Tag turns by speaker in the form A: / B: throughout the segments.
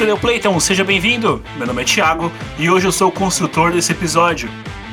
A: você deu play, então seja bem-vindo. Meu nome é Thiago e hoje eu sou o construtor desse episódio.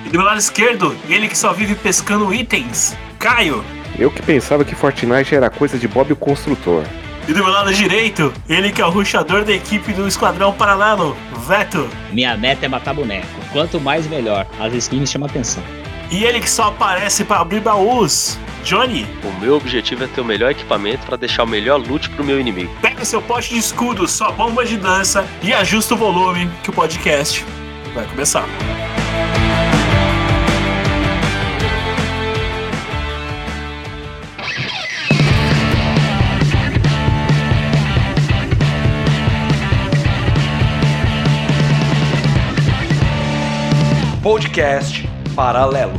A: E do meu lado esquerdo, ele que só vive pescando itens, Caio.
B: Eu que pensava que Fortnite era coisa de Bob o Construtor.
A: E do meu lado direito, ele que é o ruxador da equipe do Esquadrão Paralelo, Veto.
C: Minha meta é matar boneco. Quanto mais, melhor. As skins chamam atenção.
A: E ele que só aparece para abrir baús, Johnny.
D: O meu objetivo é ter o melhor equipamento para deixar o melhor loot pro meu inimigo.
A: Pega seu pote de escudo, sua bomba de dança e ajusta o volume que o podcast vai começar.
E: Podcast Paralelo.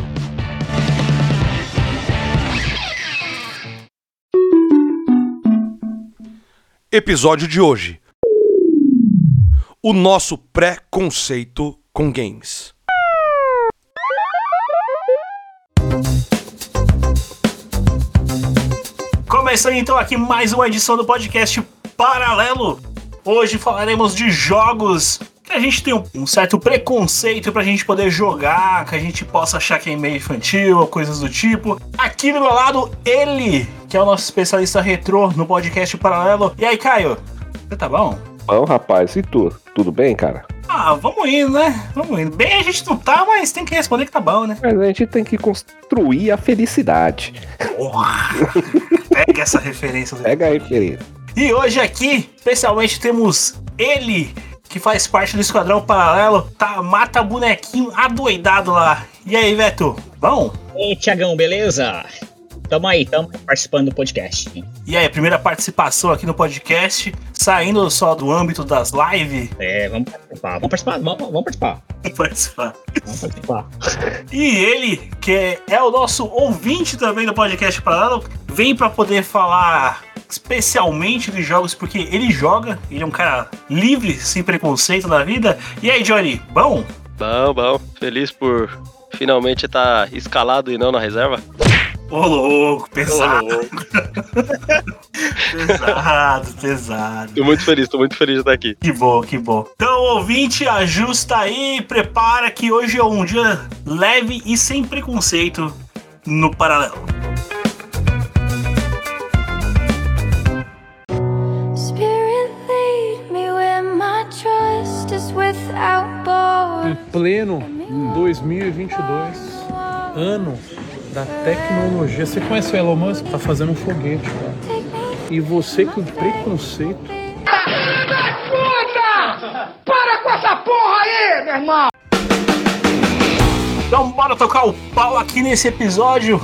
E: Episódio de hoje: O nosso pré-conceito com games.
A: Começando então aqui mais uma edição do podcast Paralelo. Hoje falaremos de jogos a gente tem um, um certo preconceito pra gente poder jogar, que a gente possa achar que é meio infantil ou coisas do tipo. Aqui do meu lado, ele, que é o nosso especialista retrô no podcast Paralelo. E aí, Caio? Você tá bom?
B: Bom, rapaz, e tu? Tudo bem, cara?
A: Ah, vamos indo, né? Vamos indo. Bem, a gente não tá, mas tem que responder que tá bom, né?
B: Mas a gente tem que construir a felicidade.
A: Porra! Pega essa referência.
B: Pega a referência.
A: E hoje aqui, especialmente, temos ele, que faz parte do Esquadrão Paralelo, tá, mata bonequinho adoidado lá. E aí, Veto? Bom?
C: Ei, Tiagão, beleza? Tamo aí, tamo participando do podcast.
A: E aí, primeira participação aqui no podcast, saindo só do âmbito das lives.
C: É, vamos participar, vamos participar, vamos, vamos participar.
A: Vamos participar.
C: Vamos participar.
A: E ele, que é o nosso ouvinte também do podcast Paralelo, vem para poder falar especialmente de jogos, porque ele joga, ele é um cara livre, sem preconceito na vida. E aí, Johnny, bom?
D: Bom, bom. Feliz por finalmente estar escalado e não na reserva.
A: Ô louco, pesado. pesado, pesado.
D: Tô muito feliz, tô muito feliz de estar aqui.
A: Que bom, que bom. Então, ouvinte, ajusta aí, prepara que hoje é um dia leve e sem preconceito no paralelo.
F: Em pleno 2022, ano da tecnologia. Você conhece o Elon Musk? Tá fazendo um foguete, cara. E você com preconceito.
A: Então, bora tocar o pau aqui nesse episódio.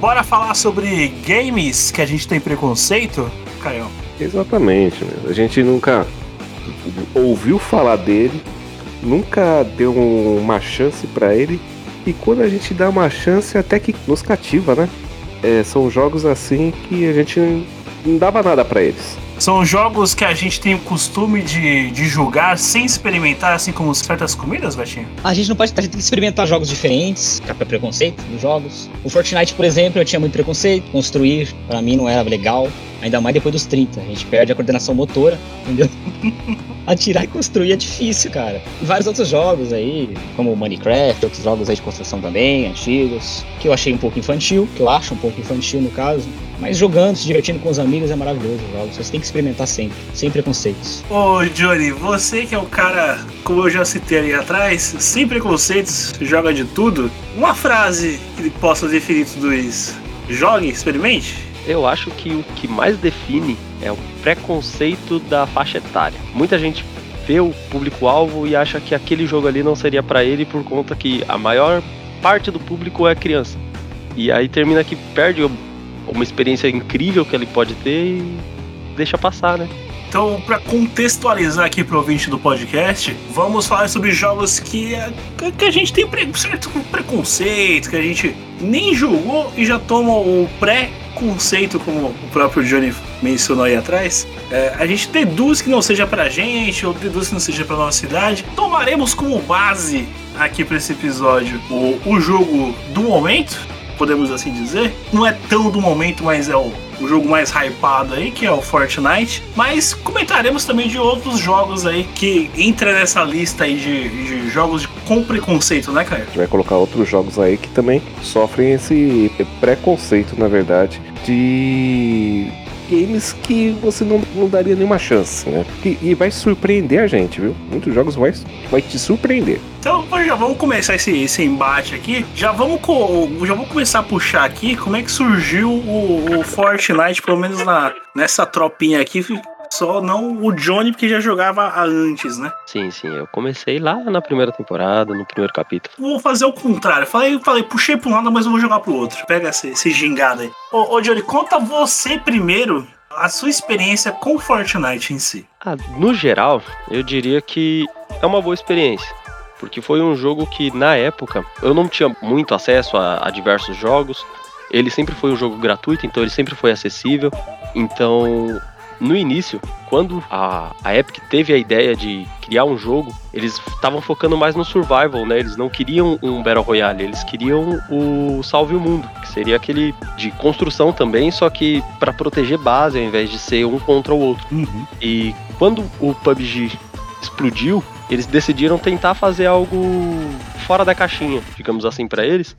A: Bora falar sobre games que a gente tem preconceito, Caio.
B: Exatamente, meu. A gente nunca ouviu falar dele, nunca deu uma chance pra ele. E quando a gente dá uma chance, até que nos cativa, né? É, são jogos assim que a gente não dava nada pra eles.
A: São jogos que a gente tem o costume de, de julgar sem experimentar, assim como certas comidas, Betinho?
C: A gente não pode, a gente tem que experimentar jogos diferentes, ficar pra preconceito nos jogos. O Fortnite, por exemplo, eu tinha muito preconceito, construir pra mim não era legal, ainda mais depois dos 30. A gente perde a coordenação motora, entendeu? Atirar e construir é difícil, cara. E vários outros jogos aí, como Minecraft, outros jogos aí de construção também, antigos, que eu achei um pouco infantil, que eu acho um pouco infantil no caso. Mas jogando, se divertindo com os amigos é maravilhoso os jogos. Você tem que experimentar sempre, sem preconceitos.
A: Ô, Johnny, você que é o cara, como eu já citei ali atrás, sem preconceitos, joga de tudo. Uma frase que possa definir tudo isso. Jogue, experimente.
D: Eu acho que o que mais define é o preconceito da faixa etária. Muita gente vê o público-alvo e acha que aquele jogo ali não seria pra ele por conta que a maior parte do público é criança. E aí termina que perde uma experiência incrível que ele pode ter e deixa passar, né?
A: Então, para contextualizar aqui pro ouvinte do podcast, vamos falar sobre jogos que, a- que a gente tem pre- certo preconceito, que a gente nem jogou e já toma o pré-conceito, como o próprio Johnny mencionou aí atrás. É, a gente deduz que não seja pra gente, ou deduz que não seja pra nossa cidade. Tomaremos como base aqui para esse episódio o, o jogo do momento, podemos assim dizer. Não é tão do momento, mas é o, o jogo mais hypado aí, que é o Fortnite. Mas comentaremos também de outros jogos aí que entra nessa lista aí de, de jogos de, com preconceito, né, Caio?
B: A gente vai colocar outros jogos aí que também sofrem esse preconceito, na verdade, de games que você não, não daria nenhuma chance, né? E, e vai surpreender a gente, viu? Muitos jogos vai, vai te surpreender.
A: Então já vamos começar esse, esse embate aqui. Já vamos, co- já vamos começar a puxar aqui como é que surgiu o, o Fortnite, pelo menos na, nessa tropinha aqui. Só não o Johnny, porque já jogava antes, né?
D: Sim, sim, eu comecei lá na primeira temporada, no primeiro capítulo.
A: Vou fazer o contrário. Falei, falei, puxei pra um lado, mas eu vou jogar pro outro. Pega esse, esse gingado aí. Ô, ô, Johnny, conta você primeiro a sua experiência com Fortnite em si.
D: Ah, no geral, eu diria que é uma boa experiência. Porque foi um jogo que, na época, eu não tinha muito acesso a, a diversos jogos. Ele sempre foi um jogo gratuito, então ele sempre foi acessível. Então, no início, quando a, a Epic teve a ideia de criar um jogo, eles estavam focando mais no survival, né? Eles não queriam um Battle Royale, eles queriam o Salve o Mundo, que seria aquele de construção também, só que para proteger base ao invés de ser um contra o outro. E quando o PUBG explodiu, eles decidiram tentar fazer algo fora da caixinha, digamos assim, para eles.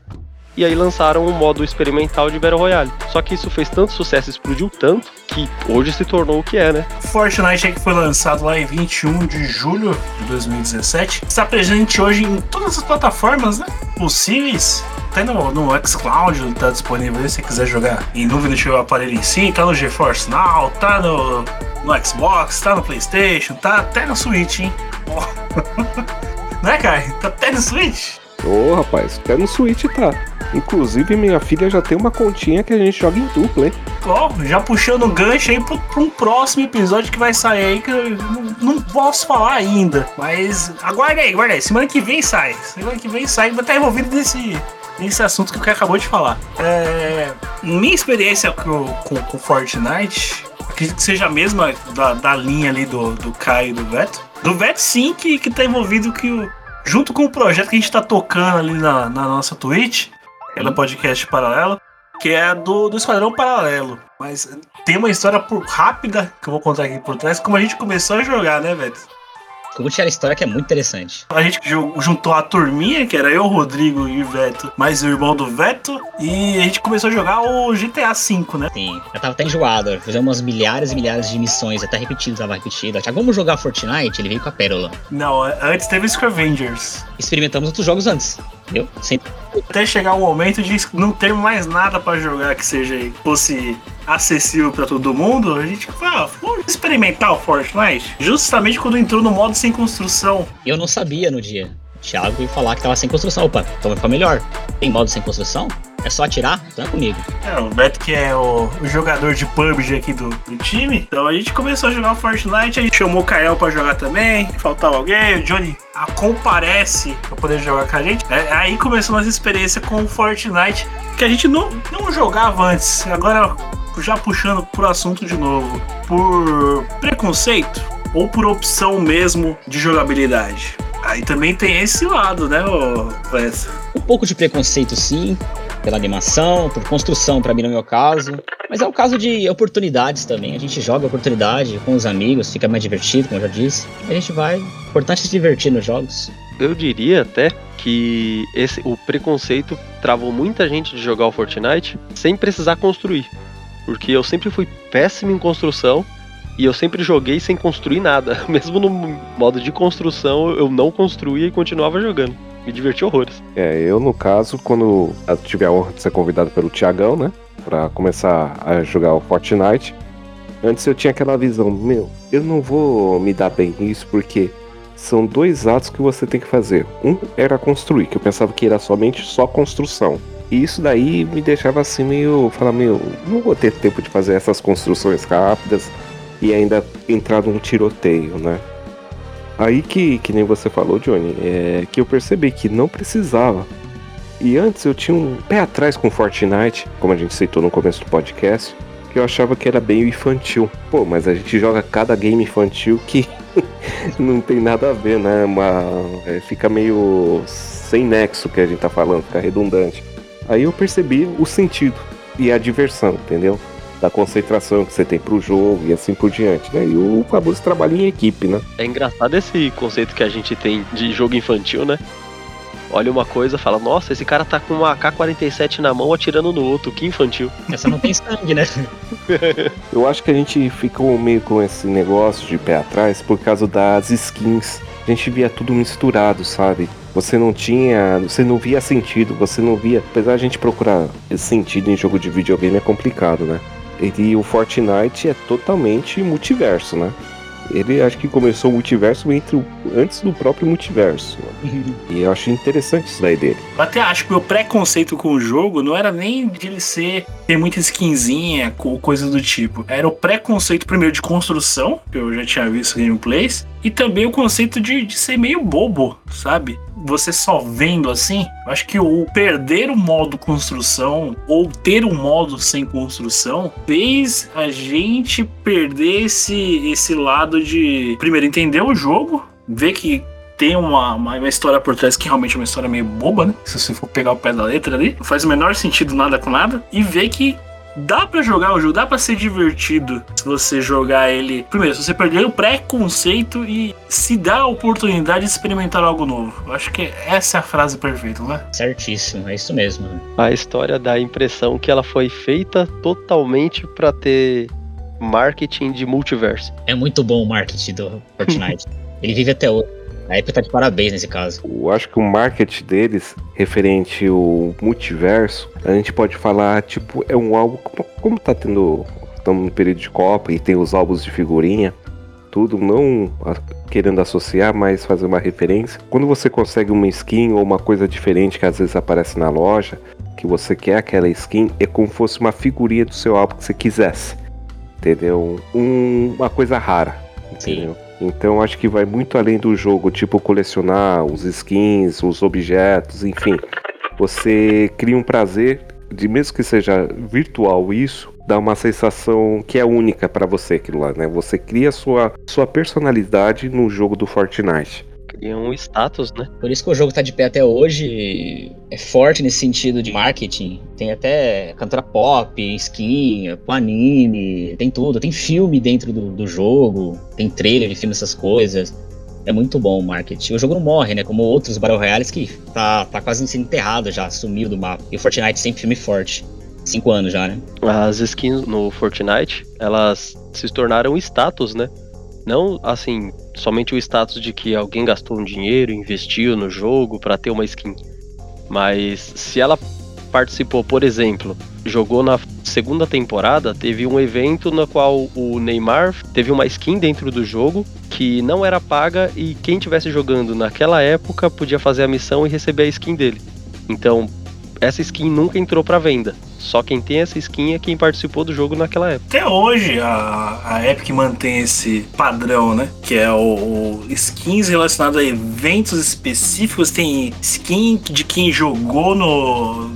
D: E aí lançaram um modo experimental de Battle Royale. Só que isso fez tanto sucesso, explodiu tanto, que hoje se tornou o que é, né?
A: Fortnite que foi lançado lá em 21 de julho de 2017. Está presente hoje em todas as plataformas, né? Possíveis. Até no, no xCloud ele tá disponível se você quiser jogar em nuvem seu aparelho em si. Tá no GeForce Now, tá no, no Xbox, tá no Playstation, tá até no Switch, hein? Ó. né, cara? Tá até no Switch?
B: Ô, rapaz, até no Switch tá. Inclusive, minha filha já tem uma continha que a gente joga em dupla, hein?
A: Ó, já puxando o gancho aí pra um próximo episódio que vai sair aí, que eu não, posso falar ainda. Mas aguarda aí, aguarda aí. Semana que vem sai. Semana que vem sai, vai estar envolvido nesse, nesse assunto que o cara acabou de falar. É, minha experiência com, com, com Fortnite, acredito que seja a mesma da, da linha ali do, do Caio e do Veto. Do Veto, sim, que, que tá envolvido que o, junto com o projeto que a gente tá tocando ali na, na nossa Twitch, pela podcast paralelo, que é do, do Esquadrão Paralelo. Mas tem uma história por, rápida que eu vou contar aqui por trás, como a gente começou a jogar, né, velho?
C: Como tinha a história que é muito interessante.
A: A gente ju- juntou a turminha, que era eu, Rodrigo e o Veto, mais o irmão do Veto, e a gente começou a jogar o GTA V, né?
C: Sim, eu tava até enjoado. Fizemos umas milhares e milhares de missões, até repetido, tava repetido. Achava, vamos jogar Fortnite? Ele veio com a pérola.
A: Não, antes teve Scavengers.
C: Experimentamos outros jogos antes, entendeu? Sempre.
A: Até chegar o momento de não ter mais nada pra jogar que seja fosse acessível pra todo mundo, a gente fala, ah, vamos experimentar o Fortnite. Justamente quando entrou no modo sem construção.
C: Eu não sabia no dia. O Thiago veio falar que tava sem construção. Opa, então vai ficar melhor. Tem modo sem construção? É só atirar? Então é comigo.
A: É, o Beto que é o, o jogador de PUBG aqui do, do time. Então a gente começou a jogar o Fortnite, a gente chamou o Kael pra jogar também. Faltava alguém, o Johnny a, comparece pra poder jogar com a gente. É, aí começou nossa experiência com o Fortnite, que a gente não, não jogava antes. Agora, já puxando pro assunto de novo, por preconceito ou por opção mesmo de jogabilidade. Aí também tem esse lado, né, Beto?
C: Um pouco de preconceito, sim, pela animação, por construção, pra mim no meu caso. Mas é um caso de oportunidades também. A gente joga oportunidade com os amigos, fica mais divertido, como eu já disse. A gente vai. Importante se divertir nos jogos.
D: Eu diria até que esse, o preconceito travou muita gente de jogar o Fortnite sem precisar construir. Porque eu sempre fui péssimo em construção e eu sempre joguei sem construir nada. Mesmo no modo de construção, eu não construía e continuava jogando. Me diverti horrores.
B: É, eu no caso, quando tive a honra de ser convidado pelo Tiagão, né? Pra começar a jogar o Fortnite. Antes eu tinha aquela visão, meu, eu não vou me dar bem nisso porque são dois atos que você tem que fazer. Um era construir, que eu pensava que era somente só construção. E isso daí me deixava assim meio. falar, meu, não vou ter tempo de fazer essas construções rápidas e ainda entrar num tiroteio, né? Aí que, que nem você falou, Johnny, é que eu percebi que não precisava. E antes eu tinha um pé atrás com Fortnite, como a gente citou no começo do podcast, que eu achava que era bem infantil. Pô, mas a gente joga cada game infantil que não tem nada a ver, né? Uma, é, fica meio sem nexo que a gente tá falando, fica redundante. Aí eu percebi o sentido e a diversão, entendeu? Da concentração que você tem pro jogo e assim por diante, né? E o famoso trabalho em equipe, né?
D: É engraçado esse conceito que a gente tem de jogo infantil, né? Olha uma coisa, fala, nossa, esse cara tá com uma AK-47 na mão atirando no outro, que infantil.
C: Essa não tem sangue, né?
B: Eu acho que a gente ficou meio com esse negócio de pé atrás por causa das skins. A gente via tudo misturado, sabe? Você não tinha. Você não via sentido, você não via. Apesar de a gente procurar esse sentido em jogo de videogame é complicado, né? E o Fortnite é totalmente multiverso, né? Ele acho que começou o multiverso entre o, antes do próprio multiverso. né? E eu acho interessante isso daí dele.
A: Eu até acho que o preconceito com o jogo não era nem de ele ser ter muita skinzinha ou coisa do tipo. Era o preconceito primeiro de construção, que eu já tinha visto gameplays, e também o conceito de, de ser meio bobo, sabe? Você só vendo assim, acho que o perder o modo construção ou ter um modo sem construção fez a gente perder esse, esse lado de primeiro entender o jogo, ver que tem uma, uma, uma história por trás que realmente é uma história meio boba, né? Se você for pegar o pé da letra ali, faz o menor sentido nada com nada. E ver que dá pra jogar o jogo, dá pra ser divertido se você jogar ele. Primeiro, se você perder o preconceito e se dá a oportunidade de experimentar algo novo. Eu acho que essa é a frase perfeita, não é?
C: Certíssimo, é isso mesmo.
D: A história dá a impressão que ela foi feita totalmente pra ter marketing de multiverso.
C: É muito bom o marketing do Fortnite. Ele vive até hoje. A Epic tá de parabéns nesse caso.
B: Eu acho que o marketing deles, referente ao multiverso, a gente pode falar, tipo, é um álbum. Como, como tá tendo. Estamos no período de Copa e tem os álbuns de figurinha, tudo, não querendo associar, mas fazer uma referência. Quando você consegue uma skin ou uma coisa diferente que às vezes aparece na loja, que você quer aquela skin, é como se fosse uma figurinha do seu álbum que você quisesse. Entendeu? Um- uma coisa rara. Entendeu? Então acho que vai muito além do jogo, tipo colecionar os skins, os objetos, enfim. Você cria um prazer de mesmo que seja virtual isso, dá uma sensação que é única pra você aquilo lá, né? Você cria sua sua personalidade no jogo do Fortnite.
D: Cria um status, né?
C: Por isso que o jogo tá de pé até hoje. É forte nesse sentido de marketing. Tem até cantora pop, skin, anime, tem tudo. Tem filme dentro do, do jogo, tem trailer de filme, essas coisas. É muito bom o marketing. O jogo não morre, né? Como outros Battle Royales que tá, tá quase sendo enterrado já, sumiu do mapa. E o Fortnite sempre filme forte. Cinco anos já, né?
D: As skins no Fortnite, elas se tornaram status, né? Não, assim, somente o status de que alguém gastou um dinheiro, investiu no jogo pra ter uma skin. Mas se ela participou, por exemplo, jogou na segunda temporada, teve um evento no qual o Neymar teve uma skin dentro do jogo que não era paga e quem tivesse jogando naquela época podia fazer a missão e receber a skin dele. Então, essa skin nunca entrou pra venda. Só quem tem essa skin é quem participou do jogo naquela época.
A: Até hoje a, a Epic mantém esse padrão, né? Que é o, o skins relacionados a eventos específicos. Tem skin de quem jogou no, no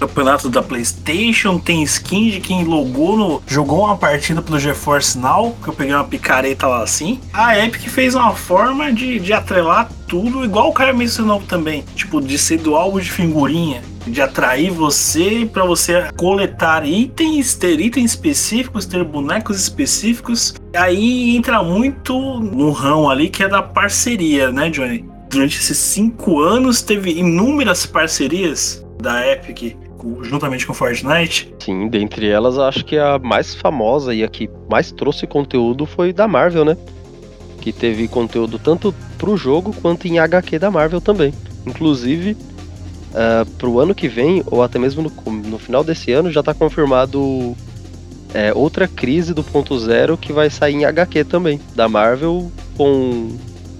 A: campeonato da PlayStation, tem skin de quem logou no jogou uma partida pelo GeForce Now, que eu peguei uma picareta lá assim. A Epic fez uma forma de, de atrelar tudo, igual o cara mencionou também, tipo de ser do álbum de figurinha de atrair você para você coletar itens, ter itens específicos, ter bonecos específicos. Aí entra muito no ramo ali que é da parceria, né, Johnny? Durante esses cinco anos teve inúmeras parcerias da Epic juntamente com Fortnite.
D: Sim, dentre elas, acho que a mais famosa e a que mais trouxe conteúdo foi da Marvel, né? Que teve conteúdo tanto pro jogo quanto em HQ da Marvel também. Inclusive, uh, pro ano que vem, ou até mesmo no, no final desse ano, já tá confirmado é, outra crise do ponto zero que vai sair em HQ também, da Marvel com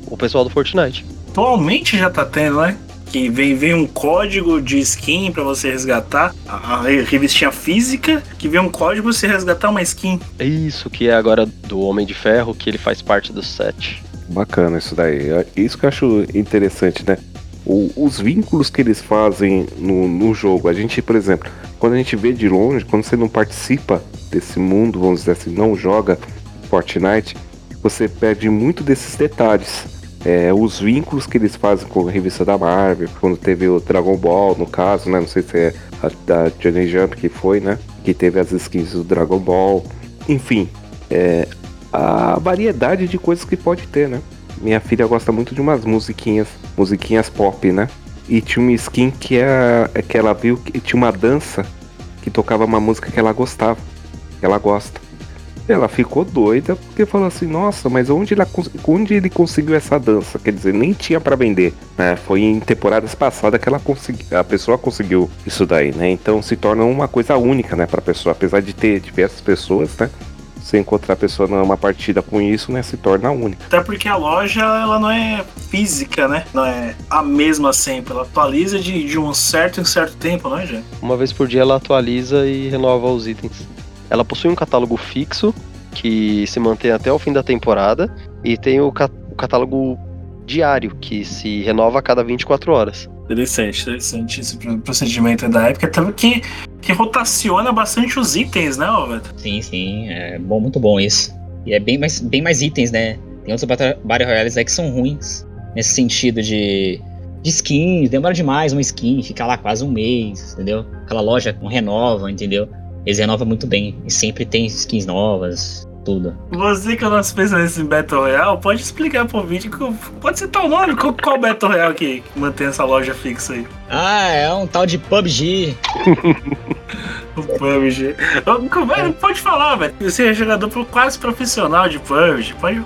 D: o pessoal do Fortnite.
A: Atualmente já tá tendo, né? Que vem, vem um código de skin para você resgatar. A, a revistinha física, que vem um código pra você resgatar uma skin.
D: É isso que é agora do Homem de Ferro, que ele faz parte do set.
B: Bacana isso daí. É Isso que eu acho interessante, né? O- os vínculos que eles fazem no, no jogo. A gente, por exemplo, quando a gente vê de longe, quando você não participa desse mundo, vamos dizer assim, não joga Fortnite, você perde muito desses detalhes. É, os vínculos que eles fazem com a revista da Marvel, quando teve o Dragon Ball, no caso, né? Não sei se é a da Johnny Jump que foi, né? Que teve as skins do Dragon Ball. Enfim, é, a variedade de coisas que pode ter, né? Minha filha gosta muito de umas musiquinhas, musiquinhas pop, né? E tinha uma skin que, é, que ela viu que tinha uma dança que tocava uma música que ela gostava, que ela gosta. Ela ficou doida porque falou assim: Nossa, mas onde ele, onde ele conseguiu essa dança? Quer dizer, nem tinha para vender. Né? Foi em temporadas passadas que ela consegui, a pessoa conseguiu isso daí, né? Então se torna uma coisa única, né, para pessoa. Apesar de ter diversas pessoas, né? você encontrar a pessoa numa partida com isso, né, se torna única.
A: Até porque a loja, ela não é física, né? Não é a mesma sempre. Ela atualiza de, de um certo em certo tempo, não é, gente?
D: Uma vez por dia ela atualiza e renova os itens. Ela possui um catálogo fixo que se mantém até o fim da temporada e tem o, cat o catálogo diário que se renova a cada 24 horas.
A: Interessante, interessante esse procedimento da época. Também que, que rotaciona bastante os itens, né, Alberto?
C: Sim, sim. É bom, muito bom isso. E é bem mais, bem mais itens, né? Tem outros Battle Royales aí que são ruins. Nesse sentido de, de skins. Demora demais uma skin, fica lá quase um mês, entendeu? Aquela loja não renova, entendeu? Eles renovam muito bem. E sempre tem skins novas tudo.
A: Você que é o nosso especialista em Battle Royale, pode explicar pro vídeo, pode citar o nome, qual, qual Battle Royale que mantém essa loja fixa aí?
C: Ah, é um tal de PUBG.
A: o PUBG. Pode falar, velho. Você é jogador quase profissional de PUBG. Pode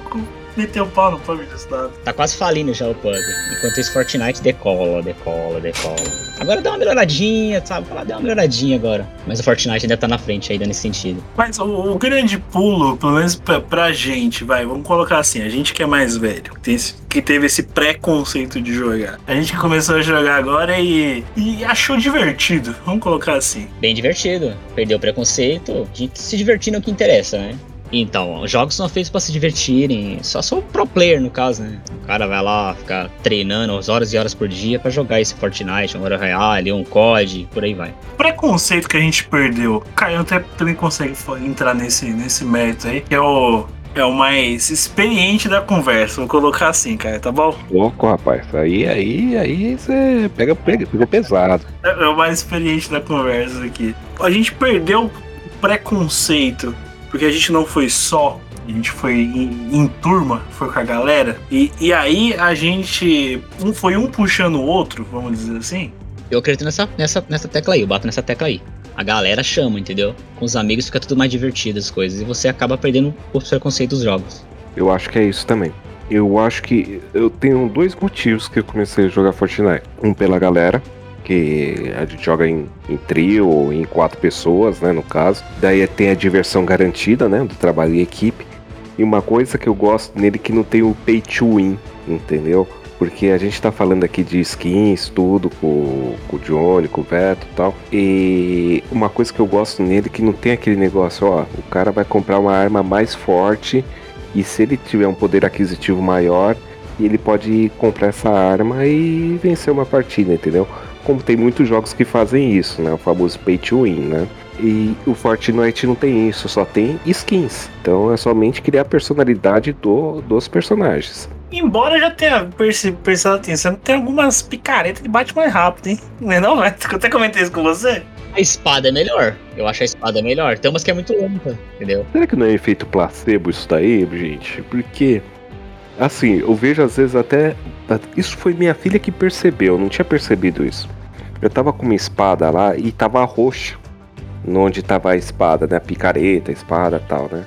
A: meteu o pau no pub do estado.
C: Tá quase falindo já o pub. Enquanto isso, Fortnite decola, decola, decola. Agora deu uma melhoradinha, sabe? Ela deu uma melhoradinha agora. Mas o Fortnite ainda tá na frente ainda nesse sentido.
A: Mas o, o grande pulo, pelo menos pra, pra, gente, vai, vamos colocar assim, a gente que é mais velho, tem esse, que teve esse preconceito de jogar. A gente começou a jogar agora e, e achou divertido, vamos colocar assim.
C: Bem divertido. Perdeu o preconceito, a gente se divertindo é o que interessa, né? Então, jogos são feitos para se divertirem. Só sou pro player, no caso, né? O cara vai lá ficar treinando horas e horas por dia para jogar esse Fortnite, um Battle Royale, um COD, por aí vai.
A: Preconceito que a gente perdeu. O Caio até também consegue entrar nesse, nesse mérito aí, que é o é o mais experiente da conversa. Vou colocar assim, cara, tá bom?
B: Louco, rapaz. Aí, aí, aí você pega, pega, pega pesado.
A: É, é o mais experiente da conversa aqui. A gente perdeu o preconceito porque a gente não foi só, a gente foi em, em turma, foi com a galera, e, e aí a gente. Um foi um puxando o outro, vamos dizer assim.
C: Eu acredito nessa, nessa, nessa tecla aí, eu bato nessa tecla aí. A galera chama, entendeu? Com os amigos fica tudo mais divertido as coisas. E você acaba perdendo os preconceitos dos jogos.
B: Eu acho que é isso também. Eu acho que eu tenho dois motivos que eu comecei a jogar Fortnite. Um pela galera, que a gente joga em, em trio ou em quatro pessoas, né, no caso. Daí tem a diversão garantida, né, do trabalho em equipe. E uma coisa que eu gosto nele é que não tem o pay to win, entendeu? Porque a gente tá falando aqui de skins, tudo, com, com o Johnny, com o Veto e tal. E uma coisa que eu gosto nele é que não tem aquele negócio, ó, o cara vai comprar uma arma mais forte e se ele tiver um poder aquisitivo maior, ele pode comprar essa arma e vencer uma partida, entendeu? Como tem muitos jogos que fazem isso, né? O famoso pay to win, né? E o Fortnite não tem isso, só tem skins. Então é somente criar a personalidade do, dos personagens.
A: Embora já tenha prestado atenção, tem algumas picaretas que bate mais rápido, hein? Não é não, né? Eu até comentei isso com você.
C: A espada é melhor. Eu acho a espada melhor. Tem umas que é muito longa, entendeu?
B: Será que não é efeito placebo isso daí, gente? Porque Assim, eu vejo às vezes até. Isso foi minha filha que percebeu, eu não tinha percebido isso. Eu tava com uma espada lá e tava roxo. Onde tava a espada, né? A picareta, a espada tal, né?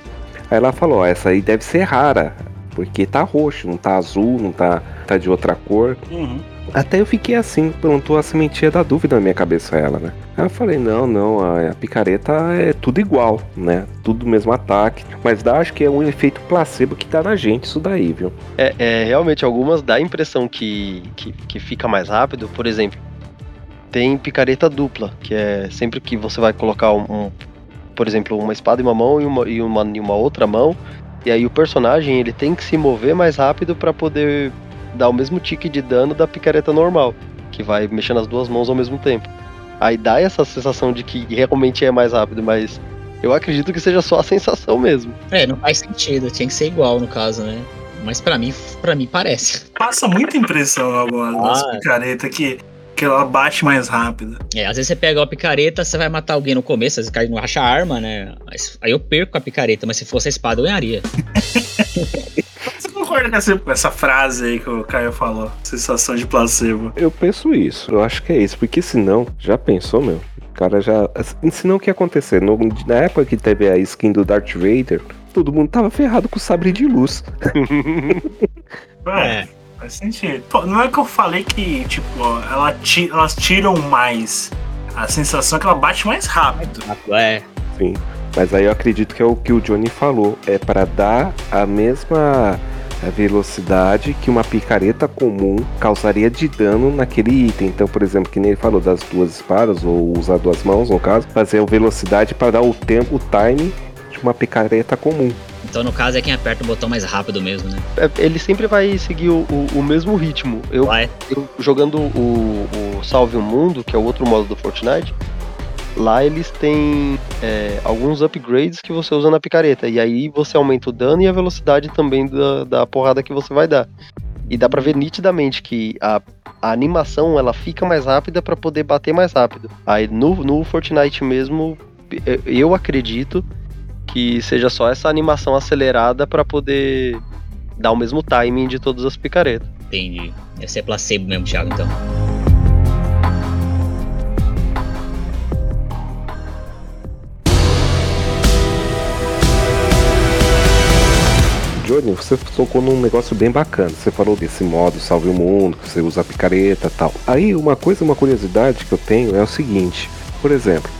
B: Aí ela falou: essa aí deve ser rara. Porque tá roxo, não tá azul, não tá, tá de outra cor. Uhum. Até eu fiquei assim, plantou a sementinha da dúvida na minha cabeça ela, né? Aí eu falei, não, não, a, a picareta é tudo igual, né? Tudo mesmo ataque. Mas dá, acho que é um efeito placebo que tá na gente isso daí, viu?
D: É, é realmente, algumas dá a impressão que, que, que fica mais rápido. Por exemplo, tem picareta dupla, que é sempre que você vai colocar um, um por exemplo, uma espada em uma mão e uma, e uma em uma outra mão, e aí o personagem ele tem que se mover mais rápido para poder dá o mesmo tique de dano da picareta normal, que vai mexendo as duas mãos ao mesmo tempo. Aí dá essa sensação de que realmente é mais rápido, mas eu acredito que seja só a sensação mesmo.
C: É, não faz sentido, tinha que ser igual no caso, né? Mas para mim, para mim parece.
A: Passa muita impressão algumas ah. picaretas que que ela bate mais rápido.
C: É, às vezes você pega uma picareta, você vai matar alguém no começo, às vezes cai não acha a arma, né? Aí eu perco a picareta, mas se fosse a espada eu ganharia.
A: Você concorda com essa, com essa frase aí que o Caio falou? Sensação de placebo.
B: Eu penso isso, eu acho que é isso, porque senão, já pensou, meu? O cara já. assim, Senão o que ia acontecer? No- na época que teve a skin do Darth Vader, todo mundo tava ferrado com o sabre de luz.
A: É, faz sentido. Pô, não é que eu falei que, tipo, ela ti- elas tiram mais. A sensação é que ela bate mais rápido.
C: É,
B: Sim. Mas aí eu acredito que é o que o Johnny falou. É para dar a mesma velocidade que uma picareta comum causaria de dano naquele item. Então, por exemplo, que nem ele falou das duas espadas, ou usar duas mãos, no caso, fazer a velocidade para dar o tempo, o time de uma picareta comum.
C: então no caso é quem aperta o botão mais rápido mesmo, né?
D: É, Ele sempre vai seguir o, o- o mesmo ritmo. Eu, eu jogando o, o Salve o Mundo, que é o outro modo do Fortnite, lá eles têm é, alguns upgrades que você usa na picareta. E aí você aumenta o dano e a velocidade também da, da porrada que você vai dar. E dá pra ver nitidamente que a, a animação ela fica mais rápida pra poder bater mais rápido. Aí no, no Fortnite mesmo, eu- acredito que seja só essa animação acelerada pra poder dar o mesmo timing de todas as picaretas.
C: Entendi. Deve ser placebo mesmo, Thiago, então.
B: Johnny, você tocou num negócio bem bacana. Você falou desse modo salve o mundo, que você usa a picareta tal. Aí uma coisa, uma curiosidade que eu tenho é o seguinte, por exemplo,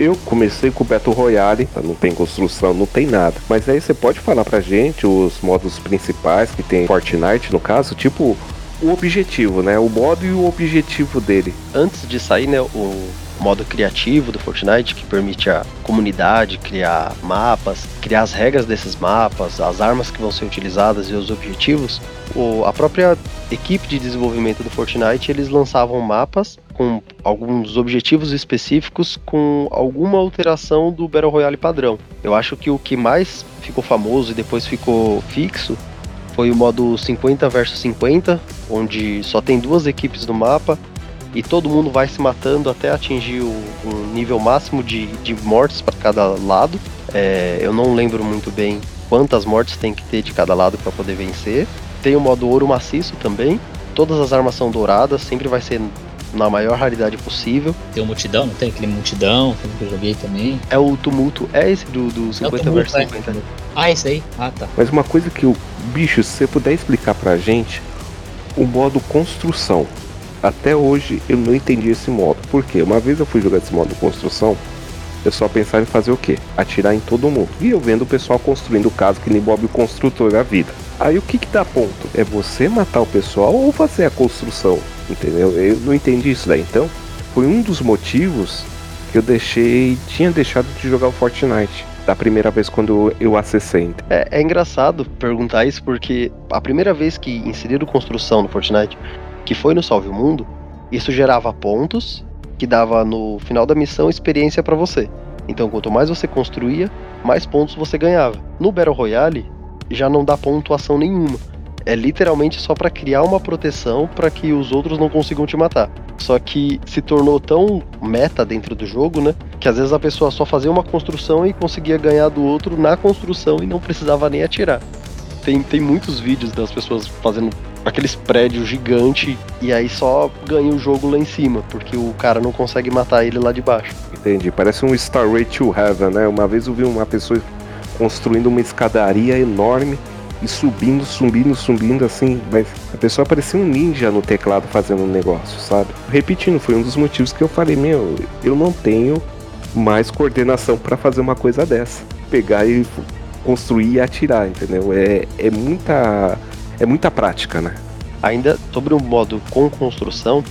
B: eu comecei com o Battle Royale, tá? não tem construção, não tem nada. Mas aí você pode falar pra gente os modos principais que tem Fortnite, no caso, tipo o objetivo, né? O modo e o objetivo dele.
D: antes de sair, né, o modo criativo do Fortnite, que permite a comunidade criar mapas, criar as regras desses mapas, as armas que vão ser utilizadas e os objetivos, o- a própria equipe de desenvolvimento do Fortnite, eles lançavam mapas com alguns objetivos específicos com alguma alteração do Battle Royale padrão. Eu acho que o que mais ficou famoso e depois ficou fixo foi o modo 50 versus 50, onde só tem duas equipes no mapa e todo mundo vai se matando até atingir o, um nível máximo de, de mortes para cada lado. É, eu não lembro muito bem quantas mortes tem que ter de cada lado para poder vencer. Tem o modo ouro maciço também. Todas as armas são douradas, sempre vai ser na maior raridade possível.
C: Tem o multidão, não tem aquele multidão que eu joguei também.
D: É o tumulto, é esse do, do 50
C: tumulto,
D: versus
C: é.
D: 50.
C: Ah, esse aí? Ah, tá.
B: Mas uma coisa que o bicho, se você puder explicar pra gente o modo construção. Até hoje eu não entendi esse modo. Por quê? Uma vez eu fui jogar esse modo construção, eu só pensava em fazer o quê? Atirar em todo mundo. E eu vendo o pessoal construindo casa que nem Bob o construtor da vida. Aí o que que dá ponto? É você matar o pessoal ou fazer a construção? Entendeu? Eu não entendi isso daí. Então, foi um dos motivos que eu deixei, tinha deixado de jogar o Fortnite. Da primeira vez quando eu acessei.
D: É, é engraçado perguntar isso porque a primeira vez que inseriram construção no Fortnite, que foi no Salve o Mundo, isso gerava pontos que dava no final da missão experiência pra você. Então, quanto mais você construía, mais pontos você ganhava. No Battle Royale, já não dá pontuação nenhuma. É literalmente só pra criar uma proteção pra que os outros não consigam te matar. Só que se tornou tão meta dentro do jogo, né? Que às vezes a pessoa só fazia uma construção e conseguia ganhar do outro na construção e não precisava nem atirar. Tem, tem muitos vídeos das pessoas fazendo aqueles prédios gigantes e aí só ganha o jogo lá em cima, porque o cara não consegue matar ele lá de baixo.
B: Entendi. Parece um Starway to Heaven, né? Uma vez eu vi uma pessoa construindo uma escadaria enorme e subindo, subindo, subindo assim, mas a pessoa parecia um ninja no teclado fazendo um negócio, sabe? Repetindo, foi um dos motivos que eu falei, meu, eu não tenho mais coordenação para fazer uma coisa dessa. Pegar e construir e atirar, entendeu? É, é muita é muita prática, né?
D: Ainda sobre o modo com construção,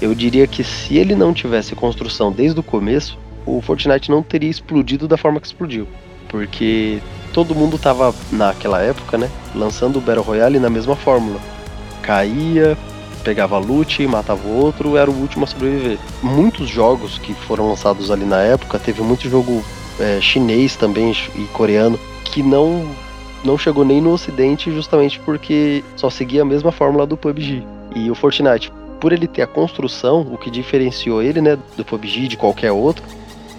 D: eu diria que se ele não tivesse construção desde o começo, o Fortnite não teria explodido da forma que explodiu. Porque todo mundo tava, naquela época, né, lançando o Battle Royale na mesma fórmula. Caía, pegava loot, matava o outro, era o último a sobreviver. Muitos jogos que foram lançados ali na época, teve muito jogo é, chinês também e coreano, que não não chegou nem no ocidente justamente porque só seguia a mesma fórmula do PUBG. E o Fortnite, por ele ter a construção, o que diferenciou ele, né, do PUBG de qualquer outro,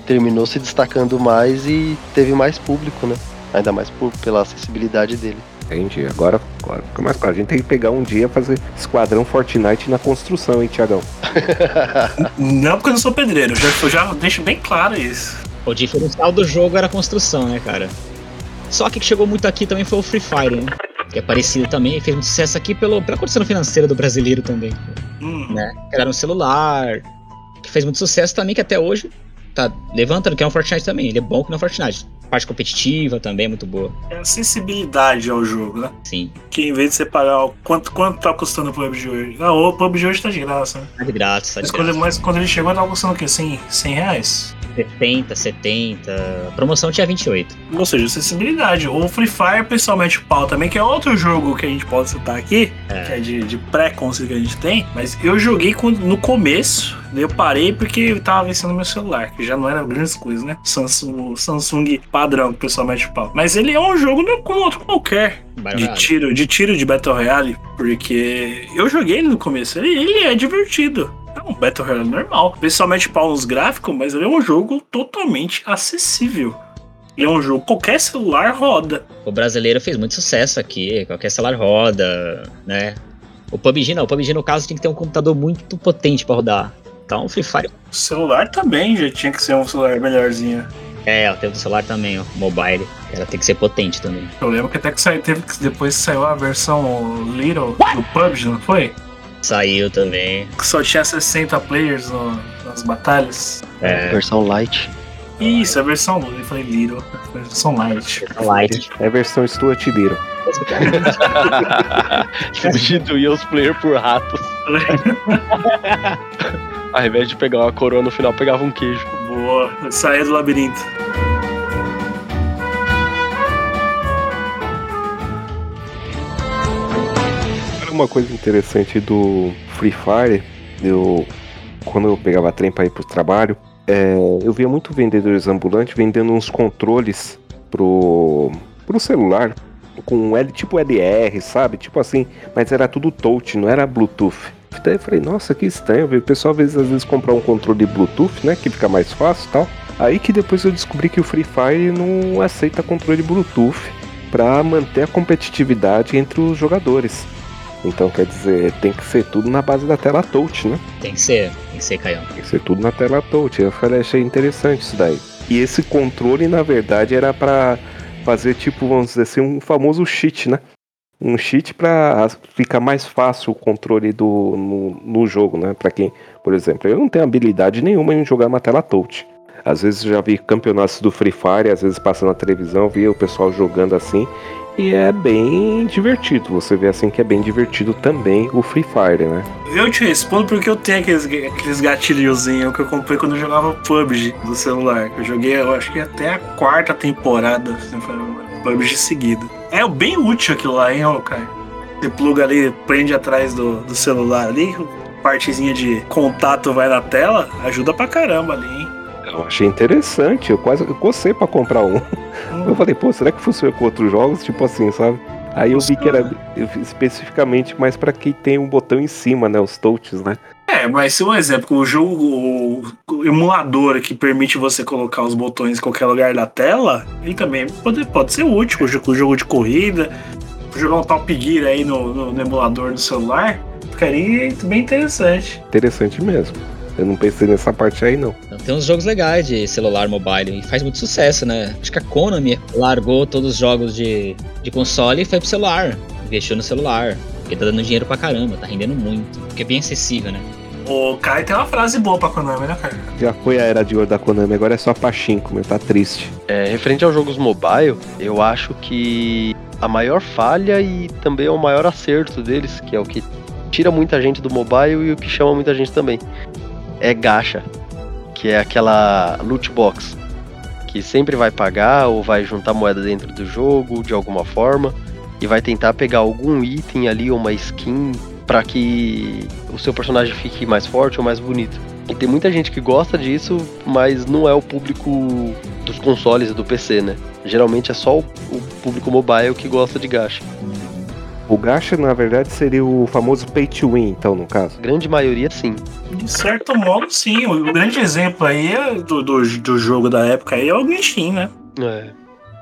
D: terminou se destacando mais e teve mais público, né? Ainda mais por, pela acessibilidade dele.
B: Entendi. Agora, agora fica mais claro. A gente tem que pegar um dia e fazer Esquadrão Fortnite na construção, hein, Tiagão?
A: Não porque eu não sou pedreiro, já, eu já deixo bem claro isso.
C: O diferencial do jogo era a construção, né, cara? Só que que chegou muito aqui também foi o Free Fire, né? Que é parecido também, fez muito sucesso aqui pelo, pela condição financeira do brasileiro também,
A: Hum,
C: né? Que era no celular, que fez muito sucesso também, que até hoje tá levantando, que é um Fortnite também. Ele é bom que não é Fortnite. Parte competitiva também é muito boa,
A: É acessibilidade ao jogo, né?
C: sim.
A: Que em vez de você pagar o- quanto, quanto tá custando o PUBG hoje? Ah, o PUBG hoje tá de graça, né?
C: Tá de grátis, tá de
A: Mas quando, mas quando ele chegou, tava custando o quê? 100, 100 reais?
C: 70, 70. A promoção tinha 28.
A: Ou seja, acessibilidade. O Free Fire, pessoalmente, o pau também, que é outro jogo que a gente pode citar aqui,
C: É.
A: que é de, de pré-conceito que a gente tem. Mas eu joguei quando- no começo, daí eu parei porque eu tava vencendo meu celular, que já não era grandes coisas, né? Samsung, Samsung padrão, que pessoalmente o pau. Mas ele é um jogo como outro qualquer. De tiro, de tiro de Battle Royale, porque eu joguei ele no começo, ele, ele é divertido. Um Battle Royale normal. Principalmente pau nos gráficos, mas ele é um jogo totalmente acessível. Ele é um jogo, qualquer celular roda.
C: O brasileiro fez muito sucesso aqui, qualquer celular roda, né? O PUBG não, o PUBG no caso tem que ter um computador muito potente pra rodar. Então o Free Fire
A: O celular também já tinha que ser um celular melhorzinho.
C: é, o celular também, ó, mobile, ela tem que ser potente também.
A: Eu lembro que até que saiu, teve que depois saiu a versão Little do PUBG, não foi?
C: Saiu também.
A: Só tinha 60 players no- nas batalhas.
C: É,
D: Versão light.
A: Isso, a versão eu falei Little, a versão Light.
C: Light.
B: É a versão Stuart Little.
D: Substituía os players por ratos. Ao invés de pegar uma coroa no final, pegava um queijo.
A: Boa, saia do labirinto.
B: Uma coisa interessante do Free Fire, eu quando eu pegava trem para ir pro trabalho, é, eu via muito vendedores ambulantes vendendo uns controles pro, pro celular com L, tipo LR, sabe? Tipo assim, mas era tudo touch, não era Bluetooth. Daí eu falei, nossa, que estranho. O pessoal às vezes, às vezes comprar um controle Bluetooth, né? Que fica mais fácil tal. Aí que depois eu descobri que o Free Fire não aceita controle Bluetooth para manter a competitividade entre os jogadores. Então quer dizer, tem que ser tudo na base da tela touch, né?
C: Tem que ser, tem que ser, Caião.
B: Tem que ser tudo na tela touch. Eu falei, achei interessante isso daí. E esse controle, na verdade, era pra fazer tipo, vamos dizer assim, um famoso cheat, né? Um cheat pra ficar mais fácil o controle do, no, no jogo, né? Pra quem, por exemplo, eu não tenho habilidade nenhuma em jogar uma tela touch. Às vezes eu já vi campeonatos do Free Fire, às vezes passando na televisão, via o pessoal jogando assim. E é bem divertido. Você vê assim que é bem divertido também o Free Fire, né?
A: Eu te respondo porque eu tenho aqueles, aqueles gatilhozinhos que eu comprei quando eu jogava PUBG do celular. Eu joguei, eu acho que até a quarta temporada, assim, PUBG seguido. É bem útil aquilo lá, hein, cara? Você pluga ali, prende atrás do, do celular ali, partezinha de contato vai na tela, ajuda pra caramba ali, hein?
B: Eu achei interessante, eu quase eu cocei pra comprar um. Eu falei, pô, será que funciona com outros jogos? Tipo assim, sabe? Aí eu vi que era especificamente mais pra quem tem um botão em cima, né? Os touches, né?
A: É, mas se um exemplo, o jogo, o, o emulador que permite você colocar os botões em qualquer lugar da tela, ele também pode, pode ser útil, o jogo, o jogo de corrida, jogar um Top Gear aí no, no- no emulador do celular, ficaria bem interessante.
B: Interessante mesmo. Eu não pensei nessa parte aí, não.
C: Então, tem uns jogos legais de celular mobile e faz muito sucesso, né? Acho que a Konami largou todos os jogos de, de console e foi pro celular. Investiu no celular. Porque tá dando dinheiro pra caramba, tá rendendo muito. Porque é bem acessível, né?
A: O Kai tem uma frase boa pra Konami, né, cara?
B: Já foi a era de ouro da Konami, agora é só pachinko, mas tá triste.
D: É, referente aos jogos mobile, eu acho que a maior falha e também é o maior acerto deles, que é o que tira muita gente do mobile e o que chama muita gente também, é gacha, que é aquela loot box, que sempre vai pagar ou vai juntar moeda dentro do jogo de alguma forma e vai tentar pegar algum item ali ou uma skin para que o seu personagem fique mais forte ou mais bonito. E tem muita gente que gosta disso, mas não é o público dos consoles e do PC, né? Geralmente é só o, público mobile que gosta de gacha.
B: O gacha, na verdade, seria o famoso pay to win, então, no caso.
D: Grande maioria, sim.
A: De certo modo, sim. O grande exemplo aí é do, do, do jogo da época aí é o Genshin, né?
D: É.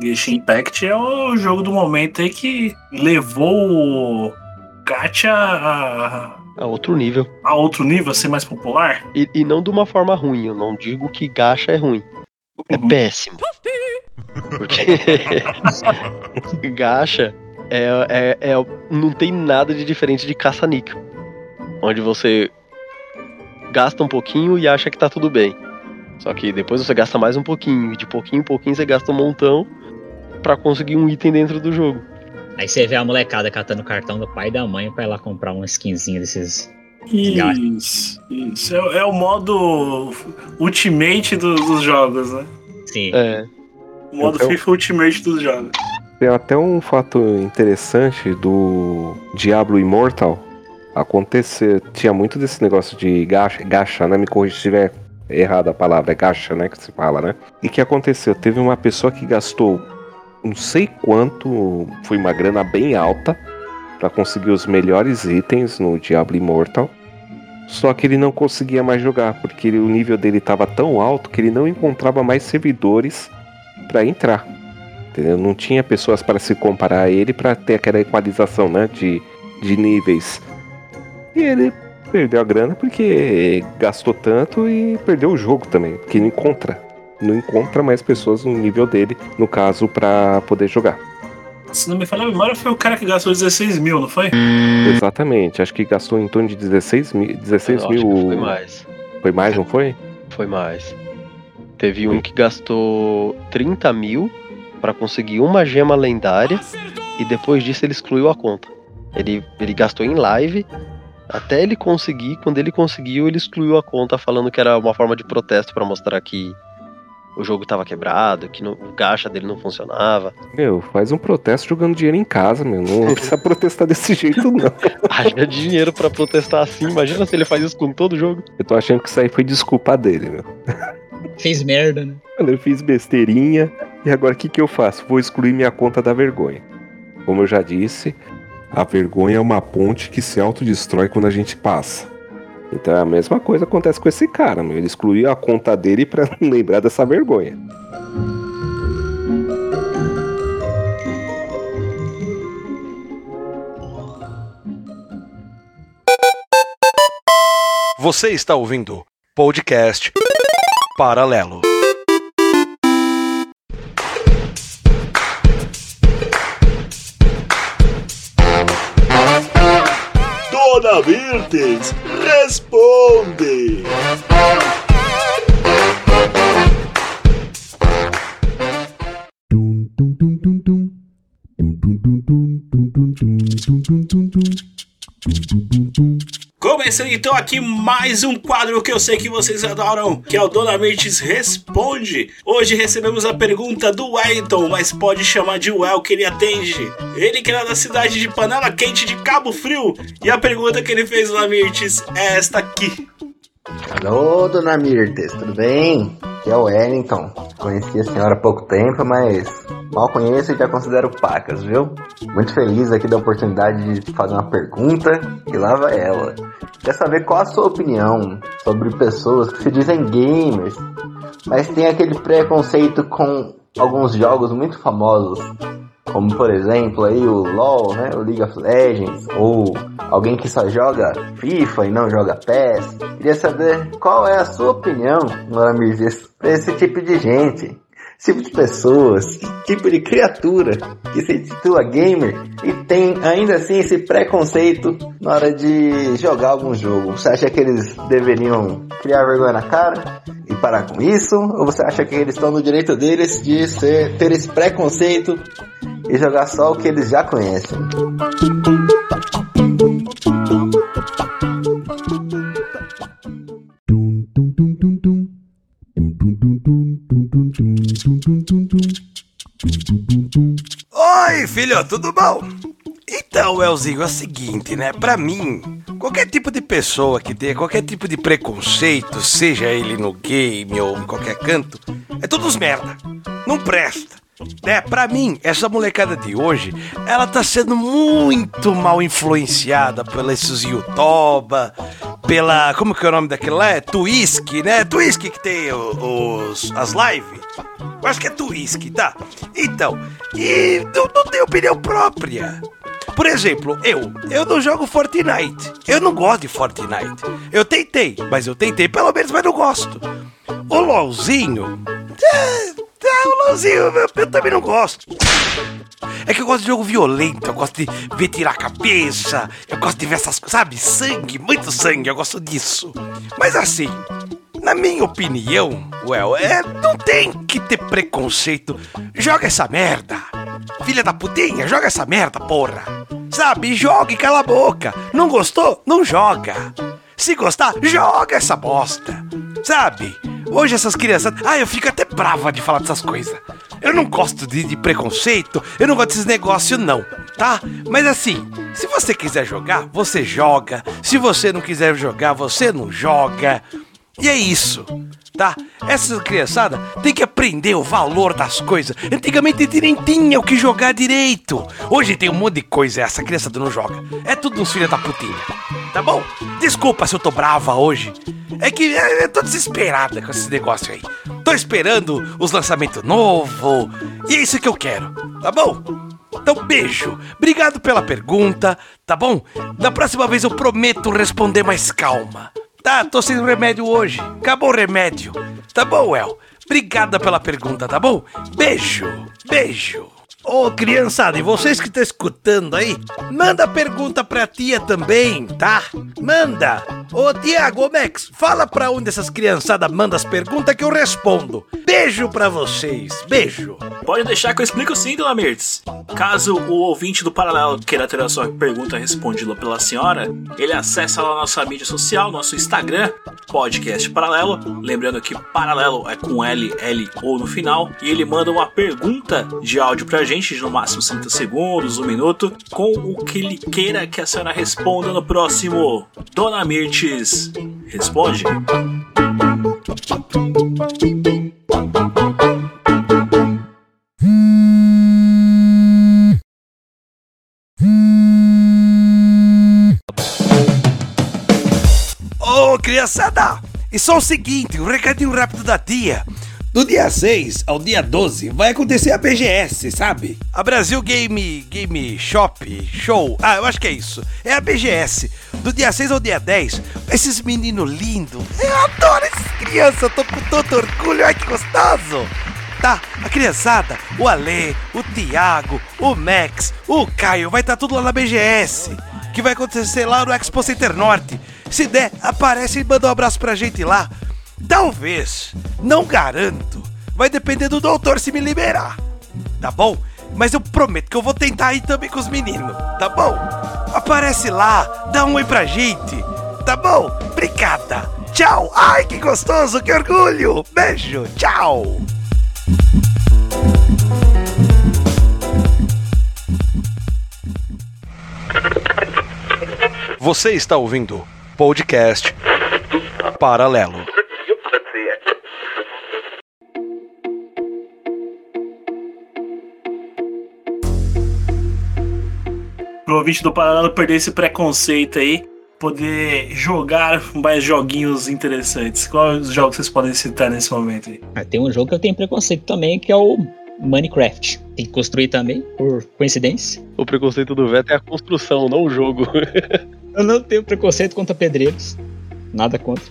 A: Genshin Impact é o jogo do momento aí que levou o gacha a,
D: A outro nível.
A: a outro nível, a ser mais popular.
D: E, e não de uma forma ruim. Eu não digo que gacha é ruim. É
A: Uhum.
D: péssimo. Porque gacha é, é, é- não tem nada de diferente de caça-níquel. Onde você gasta um pouquinho e acha que tá tudo bem. Só que depois você gasta mais um pouquinho. E de pouquinho em pouquinho você gasta um montão pra conseguir um item dentro do jogo.
C: Aí você vê a molecada catando o cartão do pai e da mãe pra ir lá comprar uma skinzinha desses.
A: Isso, isso. É, é o modo ultimate do- dos jogos, né?
C: Sim.
D: É.
A: O modo
B: Então-
A: FIFA ultimate dos jogos.
B: Tem até um fato interessante do Diablo Immortal acontecer. Tinha muito desse negócio de gacha, gacha né? Me corrija se estiver errada a palavra, é gacha, né? Que se fala, né? E que aconteceu? Teve uma pessoa que gastou não sei quanto, foi uma grana bem alta para conseguir os melhores itens no Diablo Immortal. Só que ele não conseguia mais jogar, porque ele- o nível dele estava tão alto que ele não encontrava mais servidores para entrar. Entendeu? Não tinha pessoas para se comparar a ele para ter aquela equalização né, de, de níveis. E ele perdeu a grana porque gastou tanto e perdeu o jogo também, porque não encontra. Não encontra mais pessoas no nível dele, no caso, para poder jogar.
A: Se não me falha a memória, foi o cara que gastou 16 mil, não foi?
B: Exatamente, acho que gastou em torno de 16 mil. 16
D: Eu acho
B: mil.
D: que foi mais.
B: Foi mais, não foi?
D: Foi mais. Teve um que gastou 30 mil pra conseguir uma gema lendária e depois disso ele excluiu a conta. Ele, ele gastou em live até ele conseguir. Quando ele conseguiu, ele excluiu a conta falando que era uma forma de protesto pra mostrar que o jogo tava quebrado, que não- o gacha dele não funcionava.
B: Meu, faz um protesto jogando dinheiro em casa, meu. Não precisa protestar desse jeito, não.
D: Haja dinheiro pra protestar assim. Imagina se ele faz isso com todo o jogo.
B: Eu tô achando que isso aí foi desculpa dele, meu.
C: Fez merda, né?
B: Mano, eu fiz besteirinha e agora o que, que eu faço? Vou excluir minha conta da vergonha. Como eu já disse, a vergonha é uma ponte que se autodestrói quando a gente passa. Então a mesma coisa acontece com esse cara, meu. Ele excluiu a conta dele não lembrar dessa vergonha.
E: Você está ouvindo podcast Paralelo.
A: Dona Virtes, Começando então aqui mais um quadro que eu sei que vocês adoram, que é o Dona Mirtes Responde. Hoje recebemos a pergunta do Wellington, mas pode chamar de Well que ele atende. Ele que era da cidade de Panela Quente de Cabo Frio. E a pergunta que ele fez, Dona Mirtes, é esta aqui.
G: Alô, dona Mirtes, tudo bem? Aqui é o Wellington. Conheci a senhora há pouco tempo, mas mal conheço e já considero pacas, viu? Muito feliz aqui da oportunidade de fazer uma pergunta e lá vai ela. Quer saber qual a sua opinião sobre pessoas que se dizem gamers, mas tem aquele preconceito com alguns jogos muito famosos, como por exemplo aí o LoL, né, o League of Legends, ou alguém que só joga FIFA e não joga PES. Queria saber qual é a sua opinião, Dona Mirces, pra esse tipo de gente, tipo de pessoas, tipo de criatura que se intitula gamer e tem ainda assim esse preconceito na hora de jogar algum jogo. Você acha que eles deveriam criar vergonha na cara e parar com isso? Ou você acha que eles estão no direito deles de ser, ter esse preconceito e jogar só o que eles já conhecem?
H: Oi, filho, tudo bom? Então, Elzinho, é o seguinte, né? Pra mim, qualquer tipo de pessoa que tenha qualquer tipo de preconceito, seja ele no game ou em qualquer canto, é todos merda. Não presta. É, pra mim, essa molecada de hoje, ela tá sendo muito mal influenciada pela esses Yutoba, pela. Como que é o nome daquele lá? É Twisk, né? Twisk que tem os, as lives. Eu acho que é Twisk, tá? Então, e não, não tem opinião própria. Por exemplo, eu, eu não jogo Fortnite. Eu não gosto de Fortnite. Eu tentei, mas eu tentei pelo menos, mas não gosto. O LOLzinho. É, é, o LOLzinho eu, também não gosto. É que eu gosto de jogo violento, eu gosto de ver tirar a cabeça, eu gosto de ver essas sabe? Sangue, muito sangue, eu gosto disso. Mas assim, na minha opinião, Well, é, não tem que ter preconceito. Joga essa merda. Filha da putinha, joga essa merda, porra. Sabe, joga e cala a boca. Não gostou? Não joga. Se gostar, joga essa bosta. Sabe? Hoje essas crianças. Ah, eu fico até brava de falar dessas coisas. Eu não gosto de, de preconceito, eu não gosto desses negócios, não, tá? Mas assim, se você quiser jogar, você joga. Se você não quiser jogar, você não joga. E é isso, tá? Essa criançada tem que aprender o valor das coisas. Antigamente nem tinha o que jogar direito. Hoje tem um monte de coisa, essa criançada não joga. É tudo uns filhos da putinha, tá bom? Desculpa se eu tô brava hoje. É que eu tô desesperada com esse negócio aí. Tô esperando os lançamentos novos. E é isso que eu quero, tá bom? Então, beijo. Obrigado pela pergunta, tá bom? Na próxima vez eu prometo responder mais calma. Tá, tô sem remédio hoje. Acabou o remédio. Tá bom, El? Obrigada pela pergunta, tá bom? Beijo, beijo. Ô, criançada, e vocês que estão escutando aí, manda pergunta pra tia também, tá? Manda! Ô, Tiago, ô, Max, fala pra onde essas criançadas mandam as perguntas que eu respondo. Beijo pra vocês, beijo.
A: Pode deixar que eu explico sim, dona Mirtz. Caso o ouvinte do Paralelo queira ter a sua pergunta respondida pela senhora, ele acessa lá nossa mídia social, nosso Instagram, Podcast Paralelo. Lembrando que Paralelo é com L, L ou no final. E ele manda uma pergunta de áudio pra gente, de no máximo 30 segundos, um minuto, com o que ele queira que a senhora responda no próximo. Dona Mirtz, responde.
H: Ô, criançada! E só o seguinte, um recadinho rápido da tia. Do dia 6 ao dia 12 vai acontecer a BGS, sabe? A Brasil Game Game Shop Show. Ah, eu acho que é isso. É a BGS. Do dia 6 ao dia 10, esses meninos lindos. Eu adoro essas crianças, tô com todo orgulho. Ai, que gostoso! Tá, a criançada, o Ale, o Thiago, o Max, o Caio, vai estar tudo lá na BGS. Que vai acontecer lá no Expo Center Norte. Se der, aparece e manda um abraço pra gente lá. Talvez, não garanto. Vai depender do doutor se me liberar. Tá bom? Mas eu prometo que eu vou tentar ir também com os meninos, tá bom? Aparece lá, dá um oi pra gente, tá bom? Obrigada. Tchau. Ai, que gostoso, que orgulho. Beijo, tchau.
E: Você está ouvindo podcast Paralelo.
A: Pro ouvinte do Paralelo perder esse preconceito aí, poder jogar mais joguinhos interessantes. Quais os jogos vocês podem citar nesse momento aí?
C: Ah, tem um jogo que eu tenho preconceito também, que é o Minecraft. Tem que construir também, por coincidência.
D: O preconceito do Veto é a construção, não o jogo.
C: Eu não tenho preconceito contra pedreiros. Nada contra.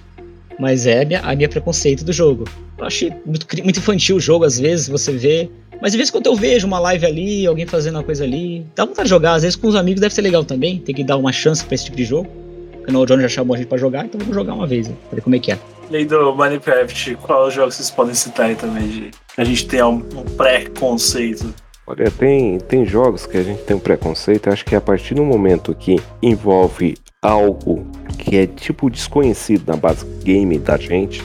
C: Mas é a minha, a minha preconceito do jogo. Eu achei muito, muito infantil o jogo, às vezes você vê. Mas de vez em quando eu vejo uma live ali, alguém fazendo uma coisa ali. Dá vontade de jogar, às vezes com os amigos deve ser legal também. Tem que dar uma chance pra esse tipo de jogo. Porque o Johnny já chamou a gente pra jogar, então vamos jogar uma vez, né? Pra ver como é que é.
A: Além do Minecraft, qual jogo vocês podem citar aí também? De, a gente tem um, um preconceito.
B: Olha, tem, tem jogos que a gente tem um preconceito, acho que a partir do momento que envolve algo que é tipo desconhecido na base game da gente,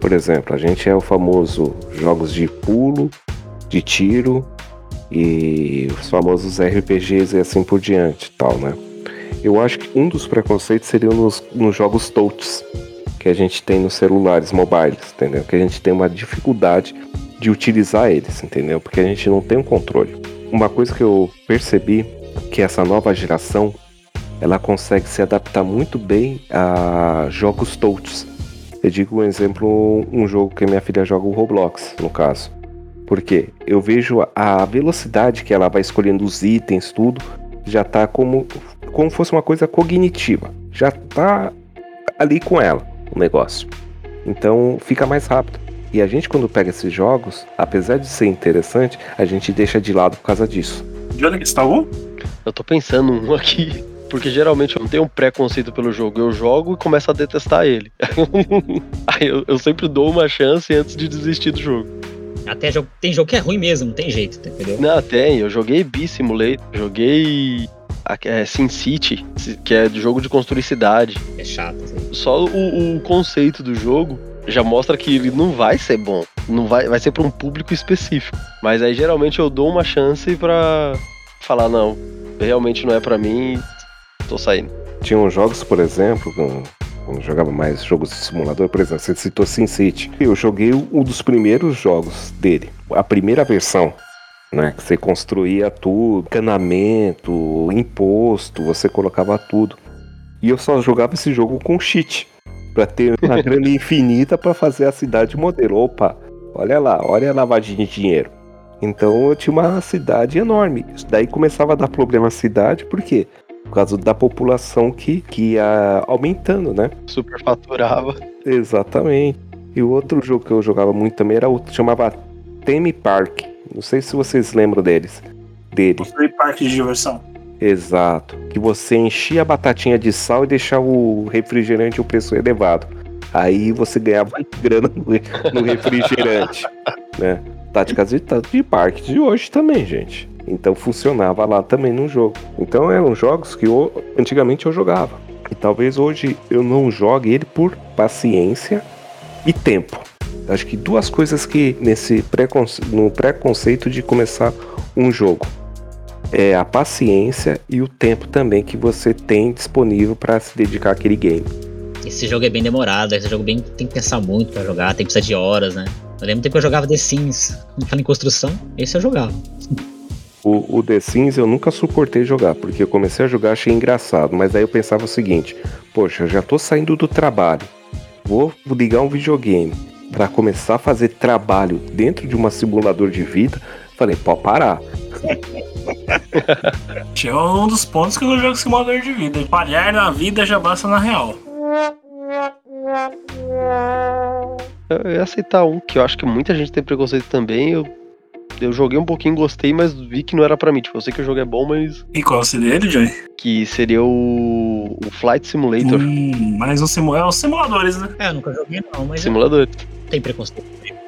B: por exemplo, a gente é o famoso jogos de pulo, de tiro e os famosos RPGs e assim por diante, tal, né? Eu acho que um dos preconceitos seria nos, nos jogos touch que a gente tem nos celulares mobiles, entendeu? Que a gente tem uma dificuldade de utilizar eles, entendeu? Porque a gente não tem um controle. Uma coisa que eu percebi que essa nova geração ela consegue se adaptar muito bem a jogos touch. Eu digo um exemplo, um jogo que minha filha joga o Roblox, no caso. Porque eu vejo a velocidade que ela vai escolhendo os itens, tudo, já tá como como fosse uma coisa cognitiva. Já tá ali com ela o negócio. Então fica mais rápido. E a gente quando pega esses jogos, apesar de ser interessante, a gente deixa de lado por causa disso.
A: Johnny, que está um?
D: Eu tô pensando um aqui. Porque geralmente eu não tenho um preconceito pelo jogo. Eu jogo e começo a detestar ele. Aí eu, eu sempre dou uma chance antes de desistir do jogo.
C: Até jogo, tem jogo que é ruim mesmo, não tem jeito, tá, entendeu?
D: Não, tem. Eu joguei Bee Simulator, joguei é, Sin City, que é de jogo de construir cidade.
C: É chato. Assim.
D: Só o, o conceito do jogo já mostra que ele não vai ser bom. Não vai, vai ser para um público específico. Mas aí geralmente eu dou uma chance pra falar, não, realmente não é pra mim, tô saindo.
B: Tinham jogos, por exemplo, com- quando jogava mais jogos de simulador, por exemplo, você citou SimCity. Eu joguei um dos primeiros jogos dele, a primeira versão, né? Que você construía tudo, encanamento, imposto, você colocava tudo. E eu só jogava esse jogo com cheat, pra ter uma grana infinita pra fazer a cidade modelo. Opa, olha lá, olha a lavadinha de dinheiro. Então eu tinha uma cidade enorme. Isso daí começava a dar problema à cidade, por quê? Por causa da população que, que ia aumentando, né?
D: Superfaturava.
B: Exatamente. E o outro jogo que eu jogava muito também era o chamava Theme Park. Não sei se vocês lembram deles. Dele.
A: Construir parque de diversão.
B: Exato. Que você enchia a batatinha de sal e deixava o refrigerante o preço elevado. Aí você ganhava grana no, no refrigerante, né? Táticas de, de parque de hoje também, gente. Então funcionava lá também no jogo. Então eram jogos que eu, antigamente eu jogava. E talvez hoje eu não jogue ele por paciência e tempo. Acho que duas coisas que nesse preconce no preconceito de começar um jogo é a paciência e o tempo também que você tem disponível para se dedicar àquele game.
C: Esse jogo é bem demorado, esse jogo bem tem que pensar muito pra jogar, tem que precisar de horas, né? Eu lembro do tempo que eu jogava The Sims, quando fala em construção, esse eu jogava.
B: O, o The Sims eu nunca suportei jogar, porque eu comecei a jogar achei engraçado, mas aí eu pensava o seguinte: poxa, eu já tô saindo do trabalho, vou ligar um videogame para começar a fazer trabalho dentro de um simulador de vida. Falei, pode parar.
A: Tinha um dos pontos que eu não jogo simulador de vida. Palhar na vida já basta na real.
D: Eu ia aceitar um que eu acho que muita gente tem preconceito também. Eu, eu joguei um pouquinho, gostei, mas vi que não era pra mim. Tipo, eu sei que o jogo é bom, mas.
A: E qual seria ele, Johnny?
D: Que seria o, o Flight Simulator.
A: Hum, mais um simu... é os simuladores, né?
C: É, eu nunca joguei não, mas
D: Simulador.
C: tem preconceito.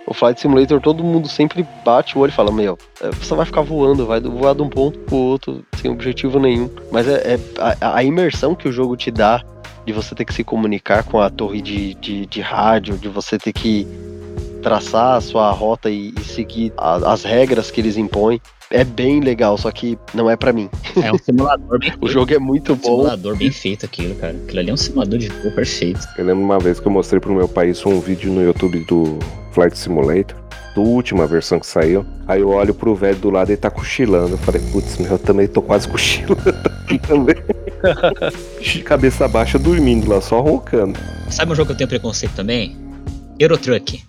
D: O Flight Simulator, todo mundo sempre bate o olho e fala: Meu, é, você vai ficar voando, vai voar de um ponto pro outro sem objetivo nenhum. Mas é, é a, a imersão que o jogo te dá de você ter que se comunicar com a torre de, de, de rádio, de você ter que traçar a sua rota e, e seguir a- as regras que eles impõem. É bem legal, só que não é pra mim.
C: É um simulador bem feito.
D: O jogo é muito
C: um
D: bom.
C: simulador bem feito aquilo, cara. Aquilo ali é um simulador de voo perfeito.
B: Eu lembro uma vez que eu mostrei pro meu país um vídeo no YouTube do Flight Simulator, da última versão que saiu. Aí eu olho pro velho do lado e ele tá cochilando. Eu falei, putz, meu, eu também tô quase cochilando aqui também. De cabeça baixa dormindo lá, só roncando.
C: Sabe um jogo que eu tenho preconceito também? Eurotruck.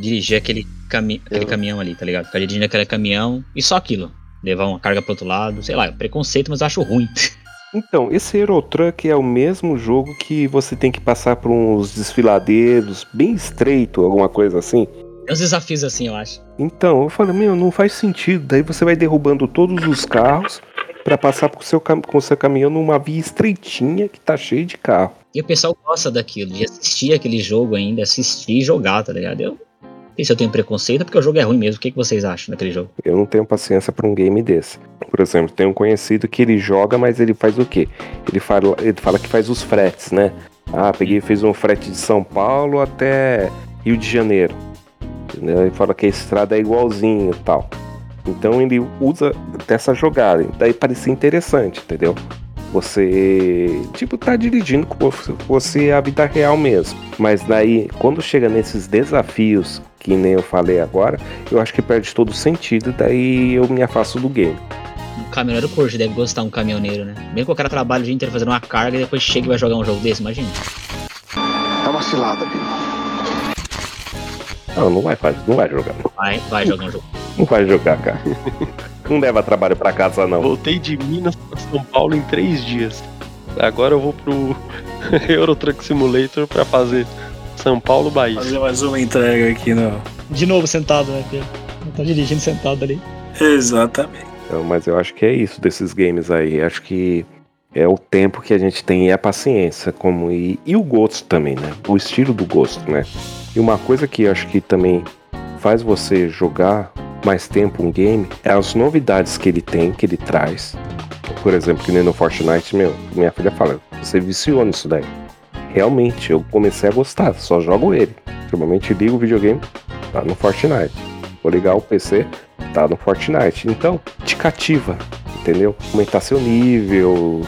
C: Dirigir aquele, cami aquele
D: Eu-
C: caminhão ali, tá ligado? Ficar dirigindo aquele caminhão e só aquilo. Levar uma carga pro outro lado, sei lá, é preconceito, mas acho ruim.
B: Então, esse Eurotruck é o mesmo jogo que você tem que passar por uns desfiladeiros bem estreito, alguma coisa assim.
C: Tem uns desafios assim, eu acho.
B: Então, eu falei, meu, não faz sentido. Daí você vai derrubando todos os carros pra passar com o seu, com o seu caminhão numa via estreitinha que tá cheio de carro.
C: E o pessoal gosta daquilo, de assistir aquele jogo ainda, assistir e jogar, tá ligado? Eu não sei se eu tenho preconceito, porque o jogo é ruim mesmo. O que, que vocês acham daquele jogo?
B: Eu não tenho paciência pra um game desse. Por exemplo, tem um conhecido que ele joga, mas ele faz o quê? Ele fala, ele fala que faz os fretes, né? Ah, peguei fiz um frete de São Paulo até Rio de Janeiro. Entendeu? Ele fala que a estrada é igualzinha e tal. Então ele usa dessa jogada. Daí parecia interessante, entendeu? Você, tipo, tá dirigindo com você a vida real mesmo. Mas daí, quando chega nesses desafios, que nem eu falei agora, eu acho que perde todo o sentido, daí eu me afasto do game.
C: Um caminhoneiro curte, deve gostar um caminhoneiro, né? Mesmo que o cara trabalha o dia inteiro fazendo uma carga e depois chega e vai jogar um jogo desse, imagina.
I: Tá uma cilada, Bino.
B: Não, não vai fazer, não vai jogar.
C: Vai, vai jogar um jogo.
B: Não vai jogar, cara. não leva trabalho pra casa, não.
D: Voltei de Minas pra São Paulo em três dias. Agora eu vou pro Euro Truck Simulator pra fazer São Paulo, Bahia.
A: Fazer mais uma entrega aqui no.
C: De novo sentado, né, Pedro? Tá dirigindo sentado ali.
A: Exatamente.
B: Então, mas eu acho que é isso desses games aí. Acho que é o tempo que a gente tem e a paciência, como e, e o gosto também, né? O estilo do gosto, né? E uma coisa que eu acho que também faz você jogar mais tempo um game é as novidades que ele tem, que ele traz. Por exemplo, que nem no Fortnite, meu, minha filha fala, você viciou nisso daí. Realmente, eu comecei a gostar, só jogo ele. Normalmente ligo o videogame, tá no Fortnite. Vou ligar o PC, tá no Fortnite. Então, te cativa, entendeu? Aumentar seu nível,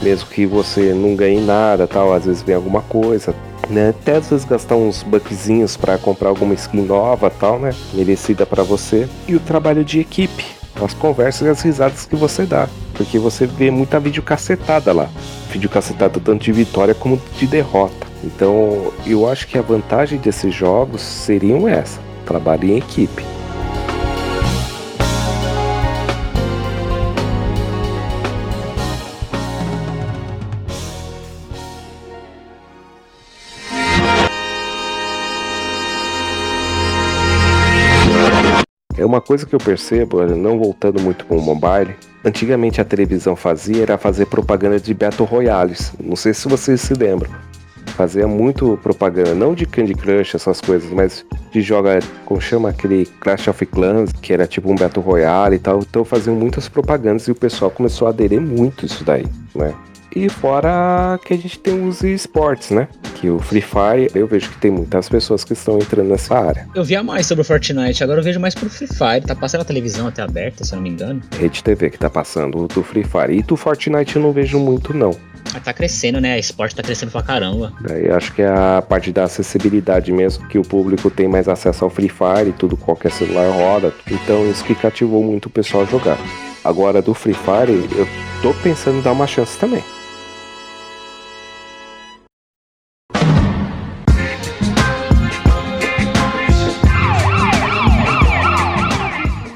B: mesmo que você não ganhe nada, tal, às vezes vem alguma coisa, né? Até às vezes gastar uns buckzinhos para comprar alguma skin nova, tal, né? Merecida para você. E o trabalho de equipe, as conversas e as risadas que você dá, porque você vê muita vídeo cacetada lá, vídeo cacetada tanto de vitória como de derrota. Então, eu acho que a vantagem desses jogos seriam essa: trabalho em equipe. Uma coisa que eu percebo, não voltando muito com o mobile, antigamente a televisão fazia era fazer propaganda de Battle Royales. Não sei se vocês se lembram. Fazia muito propaganda, não de Candy Crush, essas coisas, mas de jogar, como chama aquele Clash of Clans, que era tipo um Battle Royale e tal. Então faziam muitas propagandas e o pessoal começou a aderir muito isso daí, né? E fora que a gente tem os esportes, né? Que o Free Fire, eu vejo que tem muitas pessoas que estão entrando nessa área.
C: Eu via mais sobre o Fortnite, agora eu vejo mais pro Free Fire. Tá passando a televisão até aberta, se eu não me engano.
B: Rede TV que tá passando do Free Fire. E do Fortnite eu não vejo muito, não.
C: Mas tá crescendo, né? A esporte tá crescendo pra caramba.
B: Daí acho que é a parte da acessibilidade mesmo, que o público tem mais acesso ao Free Fire e tudo, qualquer celular roda. Então isso que cativou muito o pessoal a jogar. Agora do Free Fire, eu tô pensando em dar uma chance também.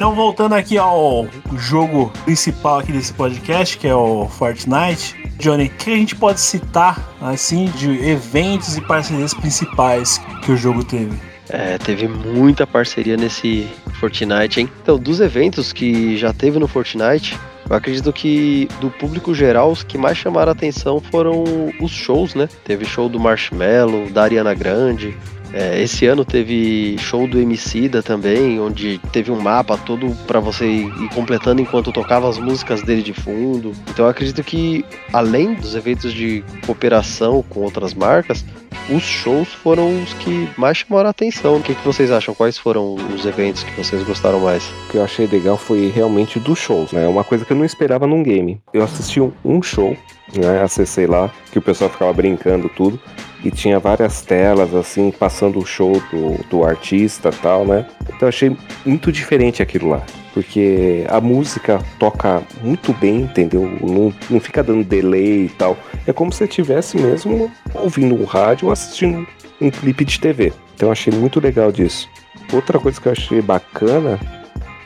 A: Então, voltando aqui ao jogo principal aqui desse podcast, que é o Fortnite. Johnny, o que a gente pode citar, assim, de eventos e parcerias principais que o jogo teve?
D: É, teve muita parceria nesse Fortnite, hein? Então, dos eventos que já teve no Fortnite, eu acredito que do público geral, os que mais chamaram atenção foram os shows, né? Teve show do Marshmello, da Ariana Grande, é, esse ano teve show do Emicida também, onde teve um mapa todo para você ir completando enquanto tocava as músicas dele de fundo. Então eu acredito que além dos eventos de cooperação com outras marcas, os shows foram os que mais chamaram a atenção. O que, que vocês acham? Quais foram os eventos que vocês gostaram mais?
B: O que eu achei legal foi realmente dos shows, né? Uma coisa que eu não esperava num game. Eu assisti um show, né? Acessei lá, que o pessoal ficava brincando tudo e tinha várias telas assim passando o show do, do artista tal, né? Então achei muito diferente aquilo lá. Porque a música toca muito bem, entendeu? Não, não fica dando delay e tal. É como se estivesse mesmo ouvindo um rádio ou assistindo um clipe de TV. Então achei muito legal disso. Outra coisa que eu achei bacana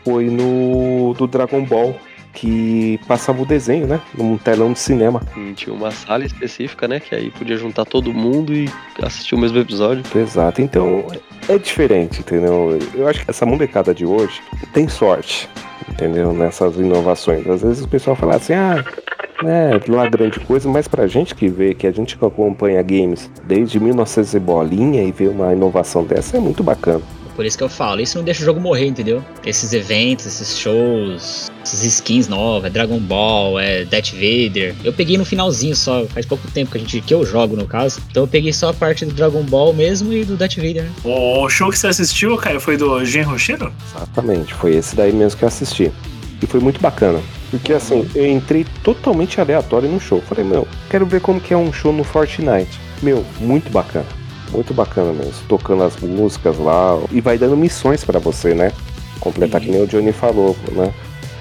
B: foi no do Dragon Ball, que passava o desenho, né? Num telão de cinema.
D: Hum, Tinha uma sala específica, né? Que aí podia juntar todo mundo e assistir o mesmo episódio.
B: Exato, então é diferente, entendeu? Eu acho que essa molecada de hoje tem sorte, entendeu? Nessas inovações. Às vezes o pessoal fala assim, ah, é, não é grande coisa, mas pra gente que vê, que a gente acompanha games desde 1900 e bolinha e vê uma inovação dessa é muito bacana.
C: Por isso que eu falo, isso não deixa o jogo morrer, entendeu? Esses eventos, esses shows, essas skins novas, é Dragon Ball, é Death Vader. Eu peguei no finalzinho só, faz pouco tempo que a gente que eu jogo no caso. Então eu peguei só a parte do Dragon Ball mesmo e do Death Vader, né?
A: O show que você assistiu, Caio, foi do Gen Rocheiro?
B: Exatamente, foi esse daí mesmo que eu assisti. E foi muito bacana. Porque assim, eu entrei totalmente aleatório no show. Falei, meu, quero ver como que é um show no Fortnite. Meu, muito bacana. Muito bacana mesmo. Tocando as músicas lá. E vai dando missões pra você, né? Completar que nem o Johnny falou, né?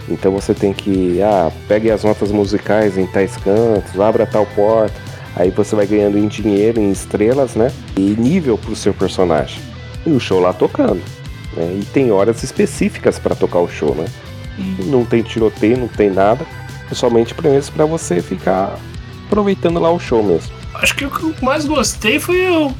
B: Então você tem que, ah, pegue as notas musicais em tais cantos, abra tal porta. Aí você vai ganhando em dinheiro, em estrelas, né? E nível pro seu personagem. E o show lá tocando. Né? E tem horas específicas pra tocar o show, né? E não tem tiroteio, não tem nada. É somente pra você ficar aproveitando lá o show mesmo.
A: Acho que o que eu mais gostei foi o.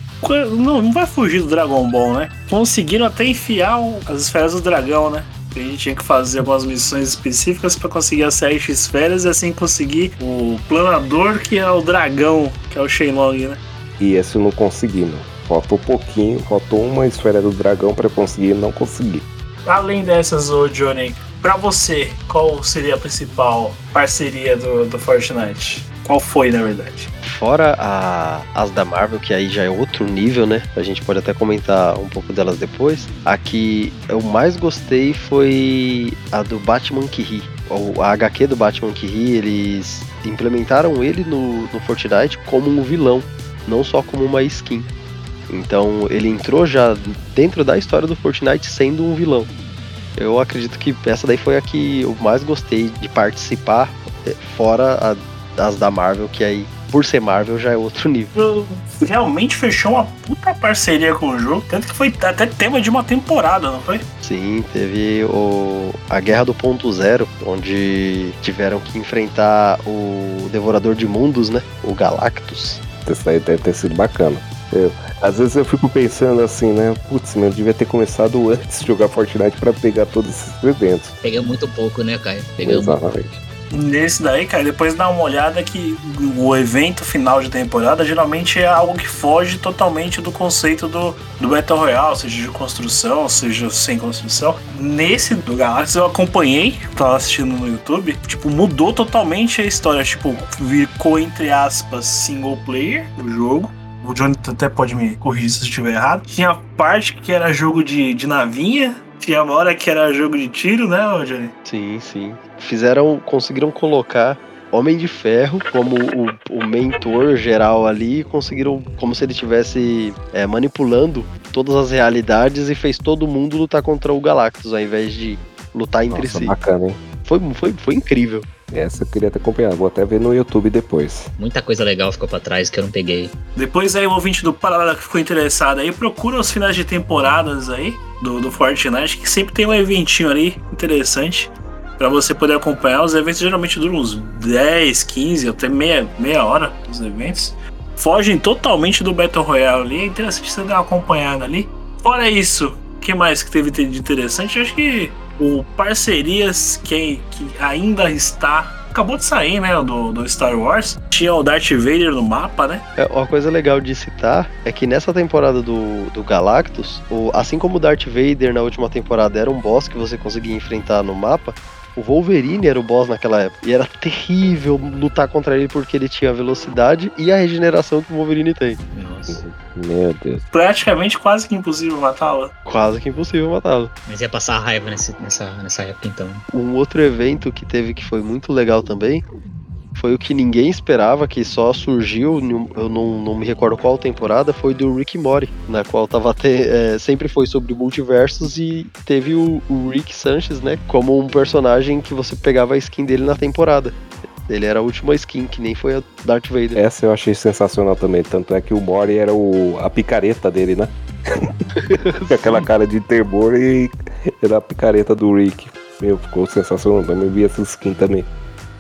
A: Não, não vai fugir do Dragon Ball, né? Conseguiram até enfiar as esferas do dragão, né? A gente tinha que fazer algumas missões específicas pra conseguir as sete esferas e assim conseguir o planador, que é o dragão, que é o Shenlong, né?
B: E esse não consegui, não. Faltou pouquinho, faltou uma esfera do dragão pra conseguir, não consegui.
A: Além dessas, ô Johnny, pra você, qual seria a principal parceria do, do Fortnite? Qual foi, na verdade?
D: Fora a- as da Marvel, que aí já é outro nível, né? A gente pode até comentar um pouco delas depois. A que eu mais gostei foi a do Batman que ri. A HQ do Batman que ri, eles implementaram ele no, no Fortnite como um vilão, não só como uma skin. Então ele entrou já dentro da história do Fortnite sendo um vilão. Eu acredito que essa daí foi a que eu mais gostei de participar, eh, fora a- as da Marvel, que aí, por ser Marvel, já é outro nível.
A: Realmente fechou uma puta parceria com o jogo, tanto que foi até tema de uma temporada, não foi?
D: Sim, teve o, a Guerra do Ponto Zero, onde tiveram que enfrentar o Devorador de Mundos, né? O Galactus.
B: Isso aí deve ter sido bacana. Eu, às vezes eu fico pensando assim, né? Putz, meu, eu devia ter começado antes de jogar Fortnite pra pegar todos esses eventos.
C: Peguei muito pouco, né, Caio? Pegamos.
B: Exatamente.
A: Nesse daí, cara, depois dá uma olhada que o evento final de temporada geralmente é algo que foge totalmente do conceito do, do Battle Royale, seja de construção, seja sem construção. Nesse do Galactus eu acompanhei, tava assistindo no YouTube, tipo, mudou totalmente a história, tipo, ficou entre aspas single player o jogo. O Johnny até pode me corrigir se eu estiver errado. Tinha parte que era jogo de, de navinha, tinha uma hora que era jogo de tiro, né, ô Johnny?
D: Sim, sim. Fizeram, conseguiram colocar Homem de Ferro como o, o mentor geral ali, conseguiram, como se ele estivesse é, manipulando todas as realidades e fez todo mundo lutar contra o Galactus, ao invés de lutar entre
B: Nossa,
D: si.
B: bacana, hein?
D: Foi, foi, foi incrível.
B: Essa eu queria ter acompanhado. Vou até ver no YouTube depois.
C: Muita coisa legal ficou pra trás que eu não peguei.
A: Depois aí o ouvinte do Paralelo que ficou interessado aí, procura os finais de temporadas aí do, do Fortnite, que sempre tem um eventinho ali interessante pra você poder acompanhar. Os eventos geralmente duram uns 10, 15, até meia, meia hora os eventos. Fogem totalmente do Battle Royale ali, é interessante você dar uma acompanhada ali. Fora isso, o que mais que teve de interessante? Eu acho que o parcerias que, que ainda está. Acabou de sair, né? Do, do Star Wars. Tinha o Darth Vader no mapa, né?
D: É, uma coisa legal de citar é que nessa temporada do, do Galactus, o, assim como o Darth Vader na última temporada era um boss que você conseguia enfrentar no mapa, o Wolverine era o boss naquela época. E era terrível lutar contra ele porque ele tinha a velocidade e a regeneração que o Wolverine tem.
C: Nossa.
B: Meu Deus.
A: Praticamente quase que impossível matá-la.
D: Quase que impossível matá-lo.
C: Mas ia passar raiva nesse- nessa, nessa época então.
D: Um outro evento que teve que foi muito legal também foi o que ninguém esperava, que só surgiu, eu não, não me recordo qual temporada, foi do Rick Morty, na qual tava te- é, sempre foi sobre multiversos e teve o, o Rick Sanchez, né, como um personagem que você pegava a skin dele na temporada. Ele era a última skin, que nem foi a Darth Vader.
B: Essa eu achei sensacional também. Tanto é que o Mori era o, a picareta dele, né? Aquela cara de terror e era a picareta do Rick. Meu, ficou sensacional. Também vi essa skin também.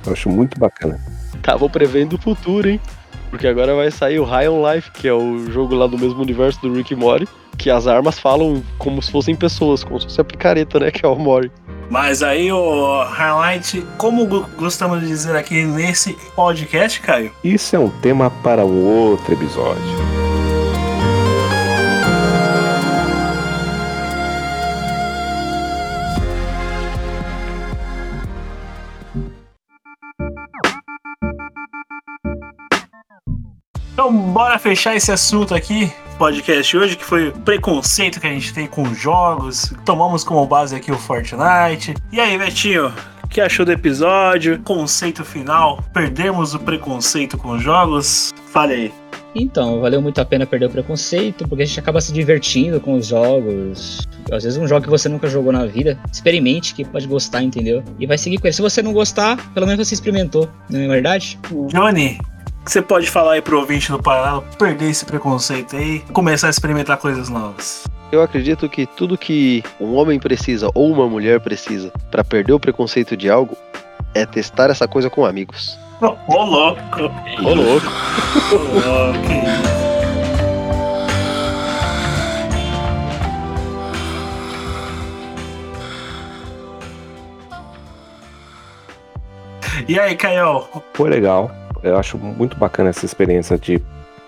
B: Eu acho muito bacana.
D: Tava prevendo o futuro, hein? Porque agora vai sair o High on Life, que é o jogo lá do mesmo universo do Rick e Morty, que as armas falam como se fossem pessoas, como se fosse a picareta, né, que é o Morty.
A: Mas aí o highlight, como gostamos de dizer aqui nesse podcast, Caio,
B: Isso é um tema para um outro episódio.
A: Então, bora fechar esse assunto aqui, podcast hoje, que foi o preconceito que a gente tem com jogos. Tomamos como base aqui o Fortnite. E aí, Betinho, o que achou do episódio? Conceito final? Perdemos o preconceito com jogos? Fale aí.
C: Então, valeu muito a pena perder o preconceito, porque a gente acaba se divertindo com os jogos. Às vezes um jogo que você nunca jogou na vida, experimente que pode gostar, entendeu? E vai seguir com ele. Se você não gostar, pelo menos você experimentou, não é verdade?
A: Johnny, que você pode falar aí pro ouvinte do Paralelo perder esse preconceito aí e começar a experimentar coisas novas?
D: Eu acredito que tudo que um homem precisa ou uma mulher precisa para perder o preconceito de algo é testar essa coisa com amigos.
A: Ô, louco!
D: Ô, louco!
A: Ô, louco! que isso. E aí, Caio?
B: Foi legal. Eu acho muito bacana essa experiência de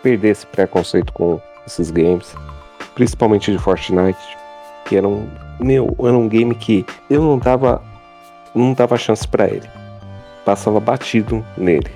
B: perder esse preconceito com esses games, principalmente de Fortnite, que era um, meu, era um game que eu não dava, não dava chance pra ele, passava batido nele.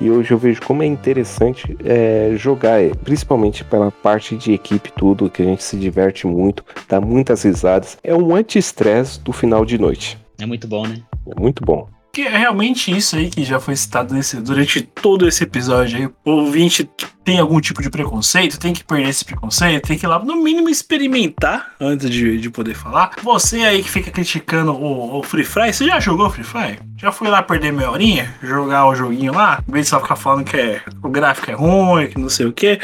B: E hoje eu vejo como é interessante é, jogar principalmente pela parte de equipe tudo, que a gente se diverte muito, dá muitas risadas. É um anti-estresse do final de noite.
C: É muito bom, né?
B: É muito bom.
A: Que é realmente isso aí que já foi citado nesse, durante todo esse episódio aí. O ouvinte tem algum tipo de preconceito, tem que perder esse preconceito, tem que ir lá, no mínimo, experimentar antes de, de poder falar. Você aí que fica criticando o, o Free Fire, você já jogou Free Fire? Já foi lá perder meia horinha? Jogar o joguinho lá? Em vez de só ficar falando que é, o gráfico é ruim, que não sei o que.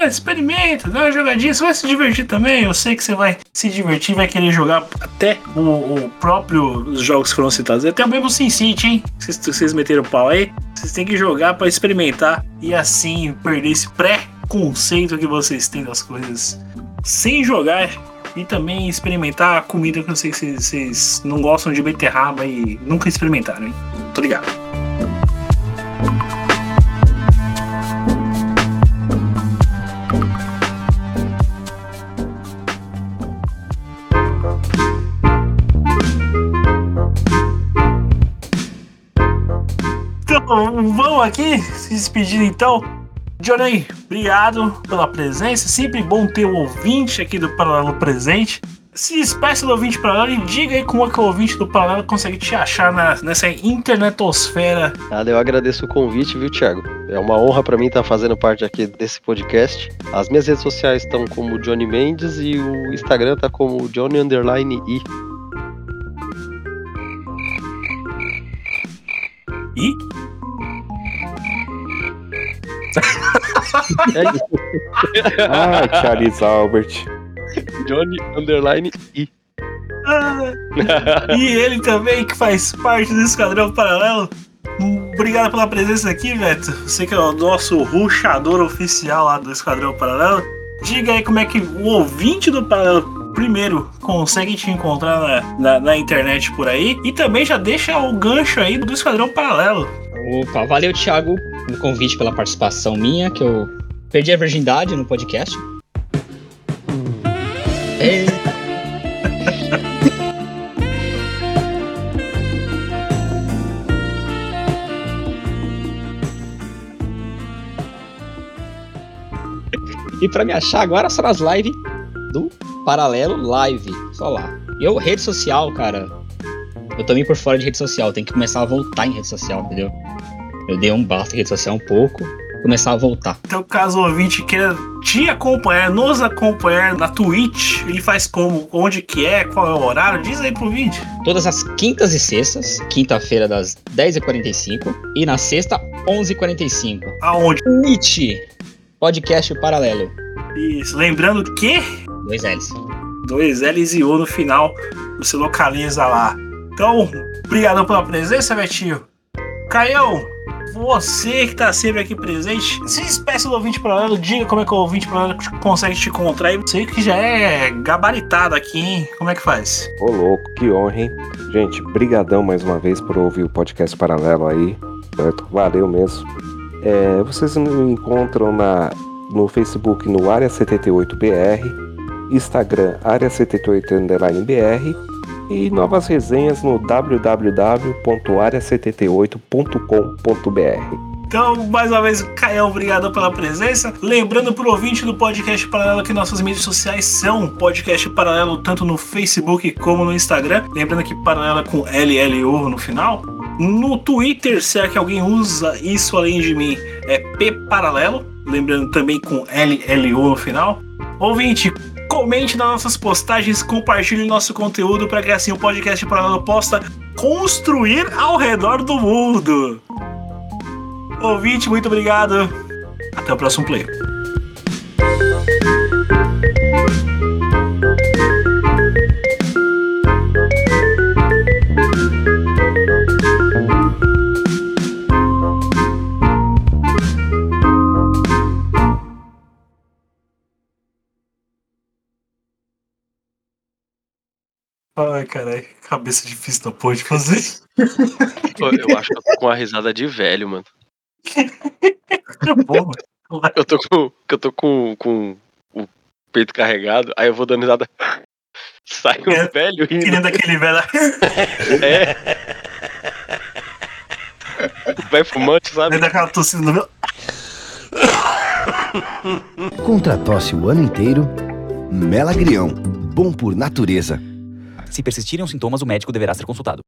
A: Experimenta, dá uma jogadinha, você vai se divertir também. Eu sei que você vai se divertir, vai querer jogar até o, o próprio os jogos que foram citados. Até mesmo Sin City, hein? Vocês, vocês meteram o pau aí. Vocês têm que jogar para experimentar e assim perder esse pré-conceito que vocês têm das coisas sem jogar e também experimentar a comida que eu sei que vocês, não gostam de beterraba e nunca experimentaram, hein? Tô ligado. Então, vamos aqui se despedir então. Johnny, obrigado pela presença. Sempre bom ter o ouvinte aqui do Paralelo presente. Se despeça do ouvinte Paralelo e diga aí como é que o ouvinte do Paralelo consegue te achar na- nessa internetosfera.
D: Nada, eu agradeço o convite, viu, Thiago? É uma honra pra mim estar fazendo parte aqui desse podcast. As minhas redes sociais estão como Johnny Mendes e o Instagram tá como Johnny Underline I.
A: E
B: Ah, Charles Albert.
D: Johnny Underline I.
A: Ah, e ele também, que faz parte do Esquadrão Paralelo. Obrigado pela presença aqui, Beto. Você que é o nosso ruxador oficial lá do Esquadrão Paralelo. Diga aí como é que o ouvinte do Paralelo, primeiro, consegue te encontrar na, na, na internet por aí. E também já deixa o gancho aí do Esquadrão Paralelo.
C: Opa, valeu, Thiago, pelo convite, pela participação minha, que eu perdi a virgindade no podcast. E pra me achar agora só nas lives do Paralelo Live. Só lá. Eu, rede social, cara. Eu também por fora de rede social. Tem que começar a voltar em rede social, entendeu? Eu dei um basta em rede social um pouco. Começar a voltar.
A: Então, caso o ouvinte queira te acompanhar, nos acompanhar na Twitch, ele faz como? Onde que é? Qual é o horário? Diz aí pro ouvinte.
C: Todas as quintas e sextas. Quinta-feira das 10h45. E na sexta, 11h45.
A: Aonde?
C: Twitch. Podcast Paralelo.
A: Isso. Lembrando que
C: Dois L's.
A: dois L's e O no final, você localiza lá. Então, obrigado pela presença, Betinho. Caião, você que tá sempre aqui presente, se despeça do ouvinte paralelo, diga como é que o ouvinte paralelo consegue te encontrar. E você que já é gabaritado aqui, hein? Como é que faz?
B: Ô louco, que honra, hein? Gente, brigadão mais uma vez por ouvir o podcast paralelo aí. certo? Valeu mesmo. É, vocês me encontram na, no Facebook no Área78BR, Instagram Área78BR e novas resenhas no www.area78.com.br.
A: Então, mais uma vez, Caio, obrigado pela presença. Lembrando pro ouvinte do Podcast Paralelo que nossas mídias sociais são Podcast Paralelo, tanto no Facebook como no Instagram. Lembrando que Paralelo é com LLO no final. No Twitter, se é que alguém usa isso além de mim, é P Paralelo. Lembrando também com LLO no final. Ouvinte, comente nas nossas postagens, compartilhe nosso conteúdo para que assim o Podcast Paralelo possa construir ao redor do mundo. Ouvinte, muito obrigado. Até o próximo play. Ai, caralho, cabeça difícil da porra de fazer.
D: Eu, eu acho que eu tô com uma risada de velho, mano.
A: Porra.
D: Eu tô com, eu tô com, com o peito carregado, aí eu vou dando risada. Sai um
A: É,
D: velho rindo.
A: nem daquele velho.
D: É. Vai fumante, sabe?
A: Nem daquela tossida no meu.
J: Contra a tosse o ano inteiro, Melagrião, bom por natureza.
K: Se persistirem os sintomas, o médico deverá ser consultado.